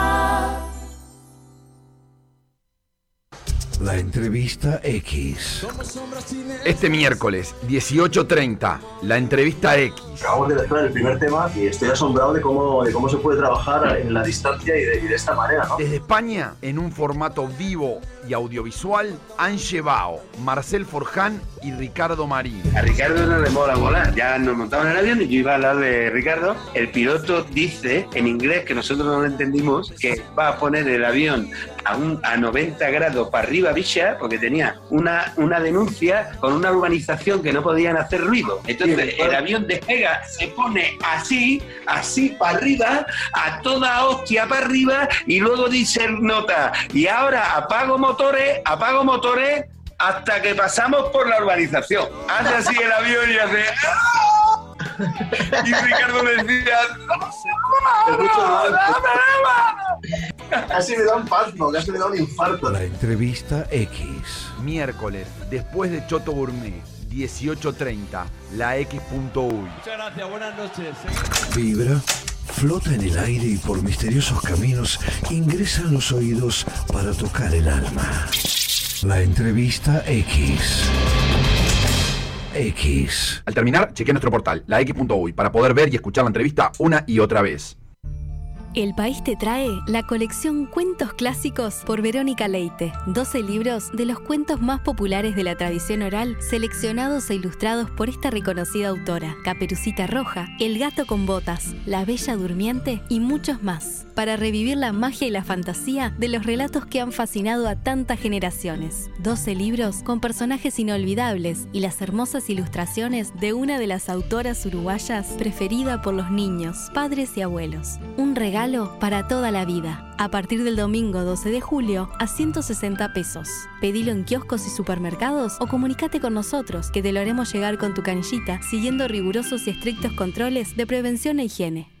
La entrevista X.
Este miércoles, 18.30, la entrevista X.
Acabamos de mezclar el primer tema y estoy asombrado de cómo, de cómo se puede trabajar en la distancia y de, y de esta manera, ¿no?
Desde España, en un formato vivo y audiovisual, han llevado Marcel Forján y Ricardo Marín.
A Ricardo no le mola volar. Ya nos montamos en el avión y yo iba a hablar de Ricardo. El piloto dice en inglés, que nosotros no lo entendimos, que va a poner el avión a, un, a 90 grados para arriba, bicha, porque tenía una, una denuncia con una urbanización que no podían hacer ruido. Entonces el avión despega, se pone así, así para arriba, a toda hostia para arriba, y luego dice el nota, y ahora apago motores, apago motores hasta que pasamos por la urbanización. Hace así el avión y hace. ¡ah! Y Ricardo me decía.
Casi me da un pasmo, casi me da un infarto.
La entrevista X.
Miércoles, después de Choto Gourmet, 18.30, la X.uy.
Muchas gracias, buenas noches.
Vibra, flota en el aire y por misteriosos caminos ingresa en los oídos para tocar el alma. La entrevista X. X.
Al terminar, chequea nuestro portal, lax.uy, para poder ver y escuchar la entrevista una y otra vez.
El País te trae la colección Cuentos Clásicos por Verónica Leite. 12 libros de los cuentos más populares de la tradición oral, seleccionados e ilustrados por esta reconocida autora. Caperucita Roja, El Gato con Botas, La Bella Durmiente y muchos más. Para revivir la magia y la fantasía de los relatos que han fascinado a tantas generaciones. 12 libros con personajes inolvidables y las hermosas ilustraciones de una de las autoras uruguayas preferida por los niños, padres y abuelos. Un regalo para toda la vida. A partir del domingo 12 de julio a 160 pesos. Pedilo en kioscos y supermercados o comunícate con nosotros que te lo haremos llegar con tu canillita siguiendo rigurosos y estrictos controles de prevención e higiene.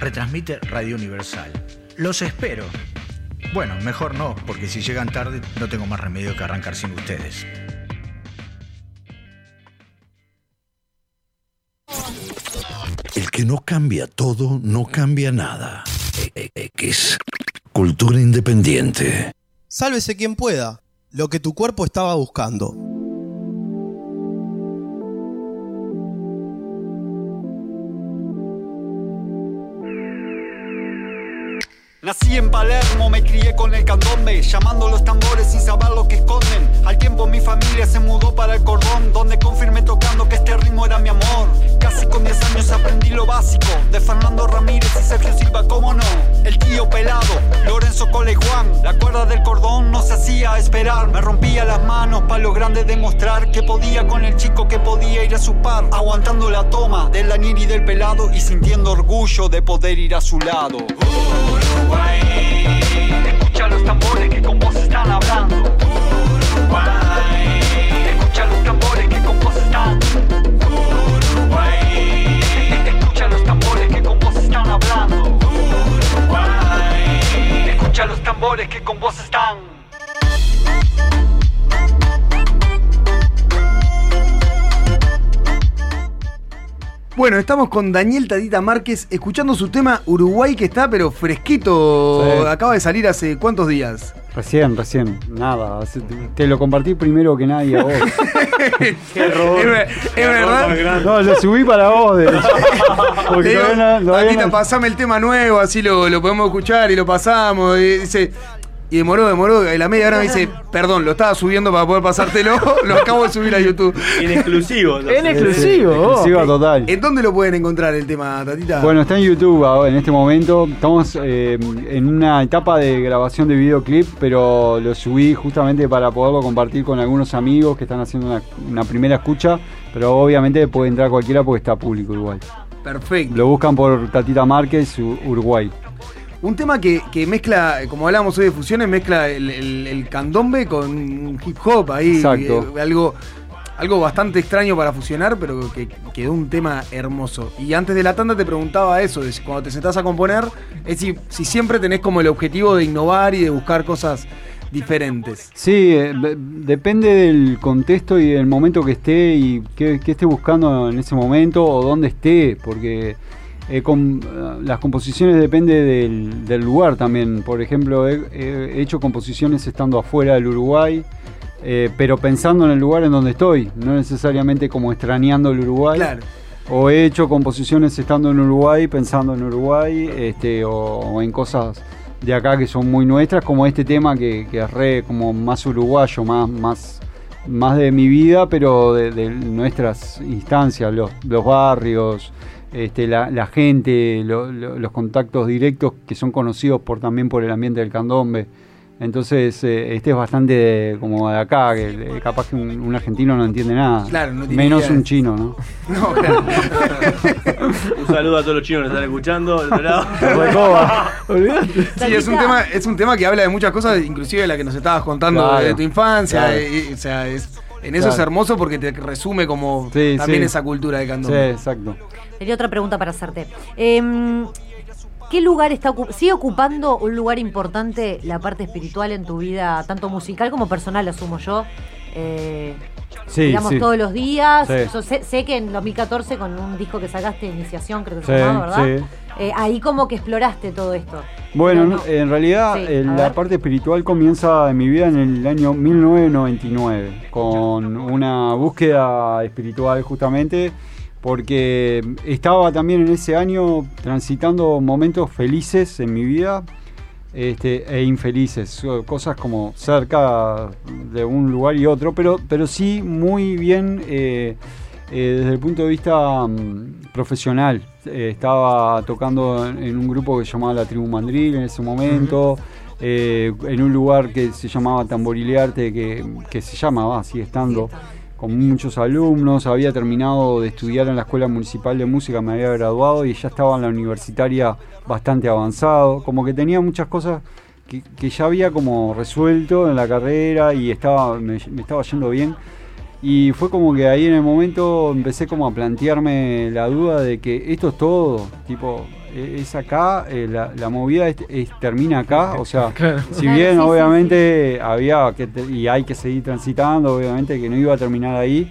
Retransmite Radio Universal. Los espero. Bueno, mejor no, porque si llegan tarde no tengo más remedio que arrancar sin ustedes.
El que no cambia todo, no cambia nada. X. Cultura independiente.
Sálvese quien pueda. Lo que tu cuerpo estaba buscando.
Nací en Palermo, me crié con el candombe, llamando los tambores sin saber lo que esconden. Al tiempo mi familia se mudó para el cordón, donde confirmé tocando que este ritmo era mi amor. Casi con 10 años aprendí lo básico de Fernando Ramírez y Sergio Silva, cómo no. El tío pelado, Lorenzo Cole y Juan. La cuerda del cordón no se hacía esperar. Me rompía las manos para lo grande demostrar que podía con el chico que podía ir a su par. Aguantando la toma del Daniel y del pelado y sintiendo orgullo de poder ir a su lado. Uruguay, escucha los tambores que con vos están
Bueno, estamos con Daniel Tadita Márquez escuchando su tema Uruguay que está pero fresquito.
Sí.
Acaba de salir hace cuántos días.
Recién, recién, nada. Te lo compartí primero que nadie a vos.
Qué error. Es, ver- es verdad.
No, lo subí para vos, de hecho. Porque
Le digo,
todavía no- todavía
Tadita,
no-
pasame el tema nuevo, así lo, lo podemos escuchar y lo pasamos. Y dice. Y demoró, demoró. Y la media hora me dice, perdón, lo estaba subiendo para poder pasártelo. lo acabo de subir a YouTube.
En exclusivo.
En exclusivo, vos. Exclusiva total.
¿En dónde lo pueden encontrar el tema, Tatita?
Bueno, está en YouTube ahora, en este momento. Estamos eh, en una etapa de grabación de videoclip, pero lo subí justamente para poderlo compartir con algunos amigos que están haciendo una, una primera escucha. Pero obviamente puede entrar cualquiera porque está público igual.
Perfecto.
Lo buscan por Tatita Márquez, Uruguay.
Un tema que, que mezcla, como hablábamos hoy de fusiones, mezcla el, el- el candombe con hip hop ahí.
Exacto.
eh, algo, algo bastante extraño para fusionar, pero que quedó un tema hermoso. Y antes de la tanda te preguntaba eso, de cuando te sentás a componer, es si, si siempre tenés como el objetivo de innovar y de buscar cosas diferentes.
Sí, eh, de- depende del contexto y del momento que esté y qué, qué esté buscando en ese momento o dónde esté, porque eh, eh, las composiciones depende del, del lugar también. Por ejemplo, he, he hecho composiciones estando afuera del Uruguay, eh, pero pensando en el lugar en donde estoy, no necesariamente como extrañando el Uruguay.
Claro.
O he hecho composiciones estando en Uruguay, pensando en Uruguay, este, o, o en cosas de acá que son muy nuestras, como este tema que, que es re como más uruguayo, más, más, más de mi vida, pero de, de nuestras instancias, los, los barrios, este, la, la gente, lo- lo- los contactos directos que son conocidos por también por el ambiente del candombe. Entonces, eh, este es bastante de- como de acá, que eh, capaz que un, un argentino no entiende nada.
Claro, no
Menos un chino, ¿no?
No, claro.
Un saludo a todos los chinos que están escuchando. del otro lado.
Sí, es un, tema, es un tema que habla de muchas cosas, inclusive de la que nos estabas contando
Claro.
de tu infancia.
Claro.
y- y, o sea, es, en eso es hermoso porque te resume como
Sí,
también
sí.
esa cultura de
Sí,
candombe.
exacto.
Tenía otra pregunta para hacerte. Em, ¿Qué lugar está ocu- sigue ocupando un lugar importante la parte espiritual en tu vida, tanto musical como personal, asumo yo? Eh,
Sí,
digamos
sí.
todos los días.
Sí.
Yo sé, sé que en 2014 con un disco que sacaste, Iniciación, creo que se llamaba, ¿verdad?
sí.
Eh, ahí como que exploraste todo esto.
Bueno, no, en realidad eh, la parte espiritual comienza en mi vida en el año 1999, con una búsqueda espiritual justamente, porque estaba también en ese año transitando momentos felices en mi vida este, e infelices, cosas como cerca de un lugar y otro, pero, pero sí muy bien eh, eh, desde el punto de vista mm, profesional. Eh, estaba tocando en, en un grupo que se llamaba La Tribu Mandril en ese momento, eh, en un lugar que se llamaba Tamborilearte, que, que se llamaba, sigue estando, con muchos alumnos. Había terminado de estudiar en la Escuela Municipal de Música, me había graduado y ya estaba en la universitaria bastante avanzado. Como que tenía muchas cosas que, que ya había como resuelto en la carrera y estaba, me, estaba yendo bien. Y fue como que ahí en el momento empecé como a plantearme la duda de que esto es todo, tipo, es acá, eh, la, la movida es- es- termina acá, o sea,
Claro.
si
Claro,
bien
sí, sí,
obviamente había que te- y hay que seguir transitando, obviamente que no iba a terminar ahí,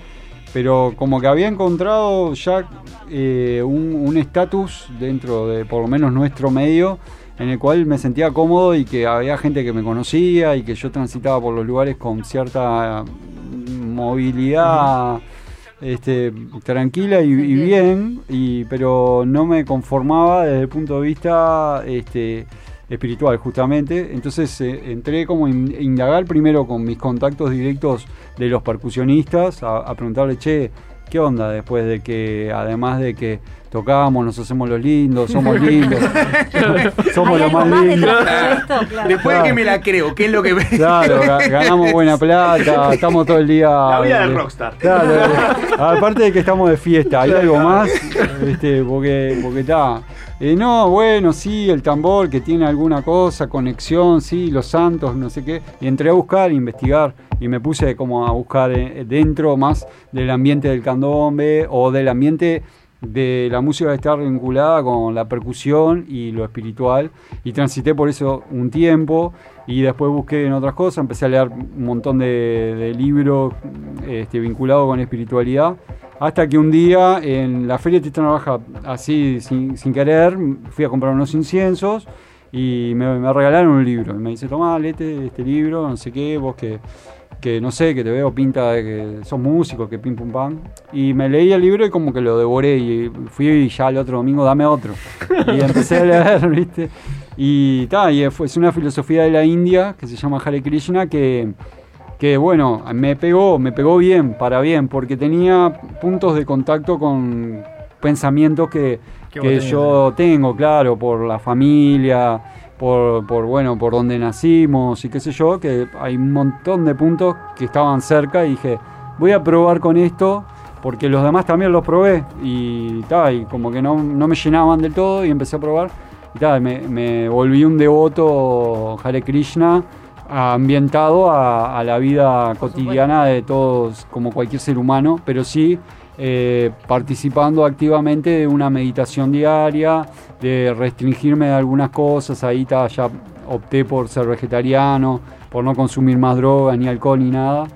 pero como que había encontrado ya eh, un un estatus dentro de por lo menos nuestro medio en el cual me sentía cómodo y que había gente que me conocía y que yo transitaba por los lugares con cierta movilidad este, tranquila y, bien, y, pero no me conformaba desde el punto de vista este, espiritual justamente. Entonces eh, entré como in- indagar primero con mis contactos directos de los percusionistas, a preguntarle, che, ¿qué onda después de que, además de que tocamos, nos hacemos los lindos, somos lindos, somos los más lindos?
Después de que me la creo, ¿qué es lo que
Claro, ga- ganamos buena plata, estamos todo el día.
La vida del rockstar.
Claro, aparte de que estamos de fiesta, hay algo más, este, porque porque está. Eh, no, bueno, sí, el tambor que tiene alguna cosa, conexión, sí, los santos, no sé qué. Y entré a buscar, a investigar, y me puse como a buscar eh, dentro más del ambiente del candombe o del ambiente de la música está vinculada con la percusión y lo espiritual y transité por eso un tiempo y después busqué en otras cosas, empecé a leer un montón de, de libros este, vinculados con espiritualidad hasta que un día en la feria de Tristán Baja, así sin, sin querer, fui a comprar unos inciensos y me, me regalaron un libro. Y me dice, tomá, léete este libro, no sé qué, vos que, que no sé, que te veo pinta de que sos músico, que pim pum pam. Y me leí el libro y como que lo devoré y fui y ya el otro domingo, dame otro. Y empecé a leer, ¿viste? Y ta, y es una filosofía de la India que se llama Hare Krishna que que bueno, me pegó, me pegó bien, para bien, porque tenía puntos de contacto con pensamientos que,
Que
yo tengo, claro, por la familia, por, por bueno, por donde nacimos y qué sé yo, que hay un montón de puntos que estaban cerca y dije, voy a probar con esto, porque los demás también los probé y, ta, y como que no, no me llenaban del todo y empecé a probar y ta, me, me volví un devoto Hare Krishna ambientado a, a la vida cotidiana de todos, como cualquier ser humano, pero sí eh, participando activamente de una meditación diaria, de restringirme de algunas cosas, ahí ya opté por ser vegetariano, por no consumir más drogas, ni alcohol, ni nada.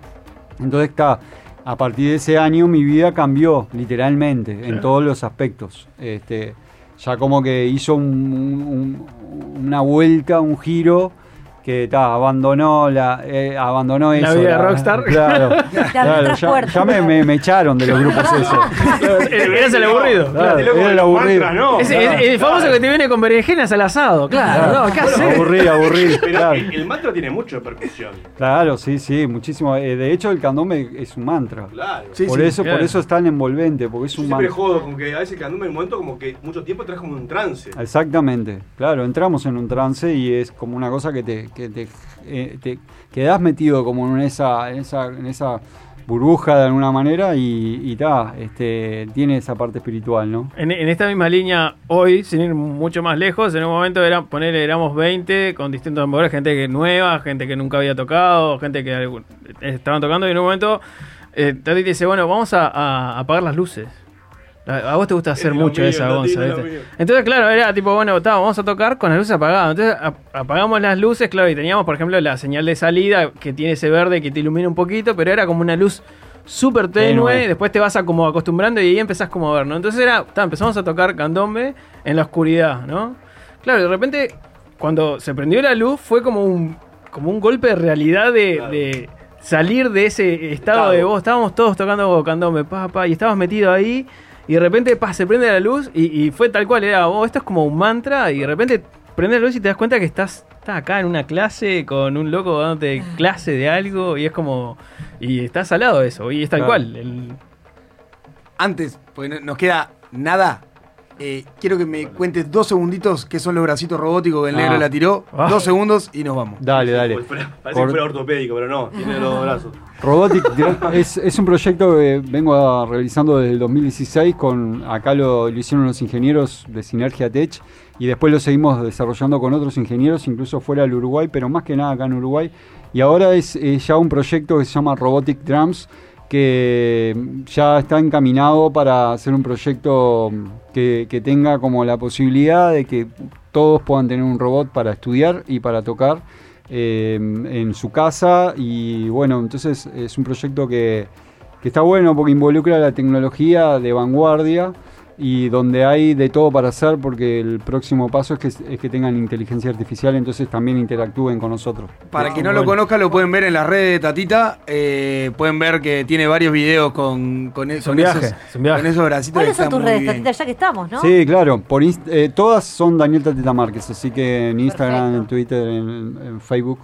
Entonces está, a partir de ese año mi vida cambió literalmente en
Claro.
todos los aspectos. Este, ya como que hizo un- un- un- una vuelta, un giro que ta, abandonó la eh, abandonó
La
eso.
vida de rockstar.
Claro, ya, me, me- me echaron de los grupos esos.
Eres el aburrido.
Claro, era el aburrido.
Es, es- el famoso que te viene con berenjenas al asado. Claro, no, ¿qué
aburrí.
Pero
claro.
el, el mantra tiene mucho percusión.
Claro, sí, sí, muchísimo. Eh, de hecho, el candombe es un mantra.
Claro.
por
Sí,
eso,
claro.
por eso es tan envolvente, porque es
Yo
un
siempre
mantra.
jodo con que a veces quedando en un momento como que mucho tiempo traes como un trance.
Exactamente, claro, entramos en un trance y es como una cosa que te, que te, eh, te quedás metido como en esa, en esa, en esa burbuja de alguna manera y, y ta, este, tiene esa parte espiritual, ¿no?
En, esta misma línea, hoy, sin ir mucho más lejos, en un momento era, poner, éramos 20 con distintos tambores, gente que nueva, gente que nunca había tocado, gente que estaban tocando y en un momento eh, Tati dice, bueno, vamos a apagar las luces. A, vos te gusta hacer
Es
mucho
mío,
esa, Gonza. Entonces, claro, era tipo, bueno, vamos a tocar con las luces apagadas. Entonces ap- apagamos las luces, claro, y teníamos, por ejemplo, la señal de salida que tiene ese verde que te ilumina un poquito, pero era como una luz súper tenue.
Tenue.
Después te vas a como acostumbrando y ahí empezás como a ver, ¿no? Entonces era, ta, empezamos a tocar candombe en la oscuridad, ¿no? Claro, de repente, cuando se prendió la luz, fue como un, como un golpe de realidad de, de salir de ese estado, de vos. Estábamos todos tocando candombe, pa, pa, y estabas metido ahí. Y de repente pa, se prende la luz y, y fue tal cual, era, oh, esto es como un mantra y de repente prende la luz y te das cuenta que estás, estás acá en una clase con un loco dándote clase de algo y es como, y estás al lado de eso, y es tal
Claro.
cual. el-
Antes, porque no- nos queda nada. Eh, quiero que me cuentes dos segunditos qué son los bracitos robóticos que el negro
Ah.
la tiró.
Ah.
Dos segundos y nos vamos.
Dale, dale.
Parece
Por-
que fuera ortopédico, pero no, tiene los dos brazos.
Robotic es, es un proyecto que vengo a- realizando desde el 2016 con acá lo, lo hicieron los ingenieros de Sinergia Tech y después lo seguimos desarrollando con otros ingenieros incluso fuera del Uruguay, pero más que nada acá en Uruguay. Y ahora es eh, ya un proyecto que se llama Robotic Drums que ya está encaminado para hacer un proyecto que, tenga como la posibilidad de que todos puedan tener un robot para estudiar y para tocar eh, en su casa. Y bueno, entonces es un proyecto que, que está bueno porque involucra la tecnología de vanguardia y donde hay de todo para hacer porque el próximo paso es que, es que tengan inteligencia artificial, entonces también interactúen con nosotros.
Para
Ah,
quien no lo conozca, lo pueden ver en las redes de Tatita. eh, pueden ver que tiene varios videos con, con, e- con
viaje,
esos,
es
con esos bracitos.
¿Cuáles
que
son tus redes. Tatita? Ya que estamos, ¿no?
Sí, claro, por eh, todas son Daniel Tatita Márquez, así que en Instagram, en Twitter, en, en Facebook.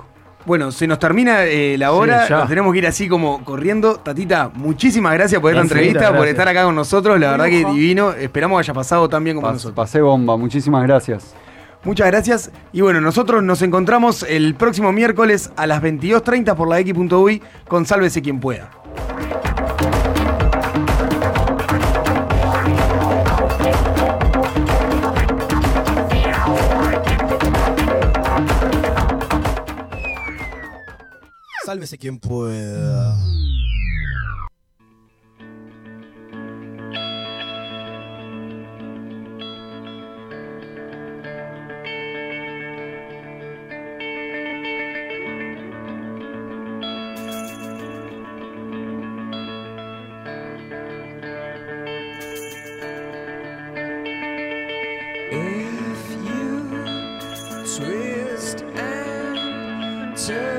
Bueno, se nos termina eh, la hora,
Sí,
nos tenemos que ir así como corriendo. Tatita, muchísimas gracias por esta
Gracias,
entrevista, por estar acá con nosotros. La verdad que divino. Esperamos que haya pasado tan bien como
Pas-
nosotros.
pasé bomba, muchísimas gracias.
Muchas gracias. Y bueno, nosotros nos encontramos el próximo miércoles a las 22.30 por la X.uy con Sálvese quien pueda.
Sálvese quien pueda.
If you twist and turn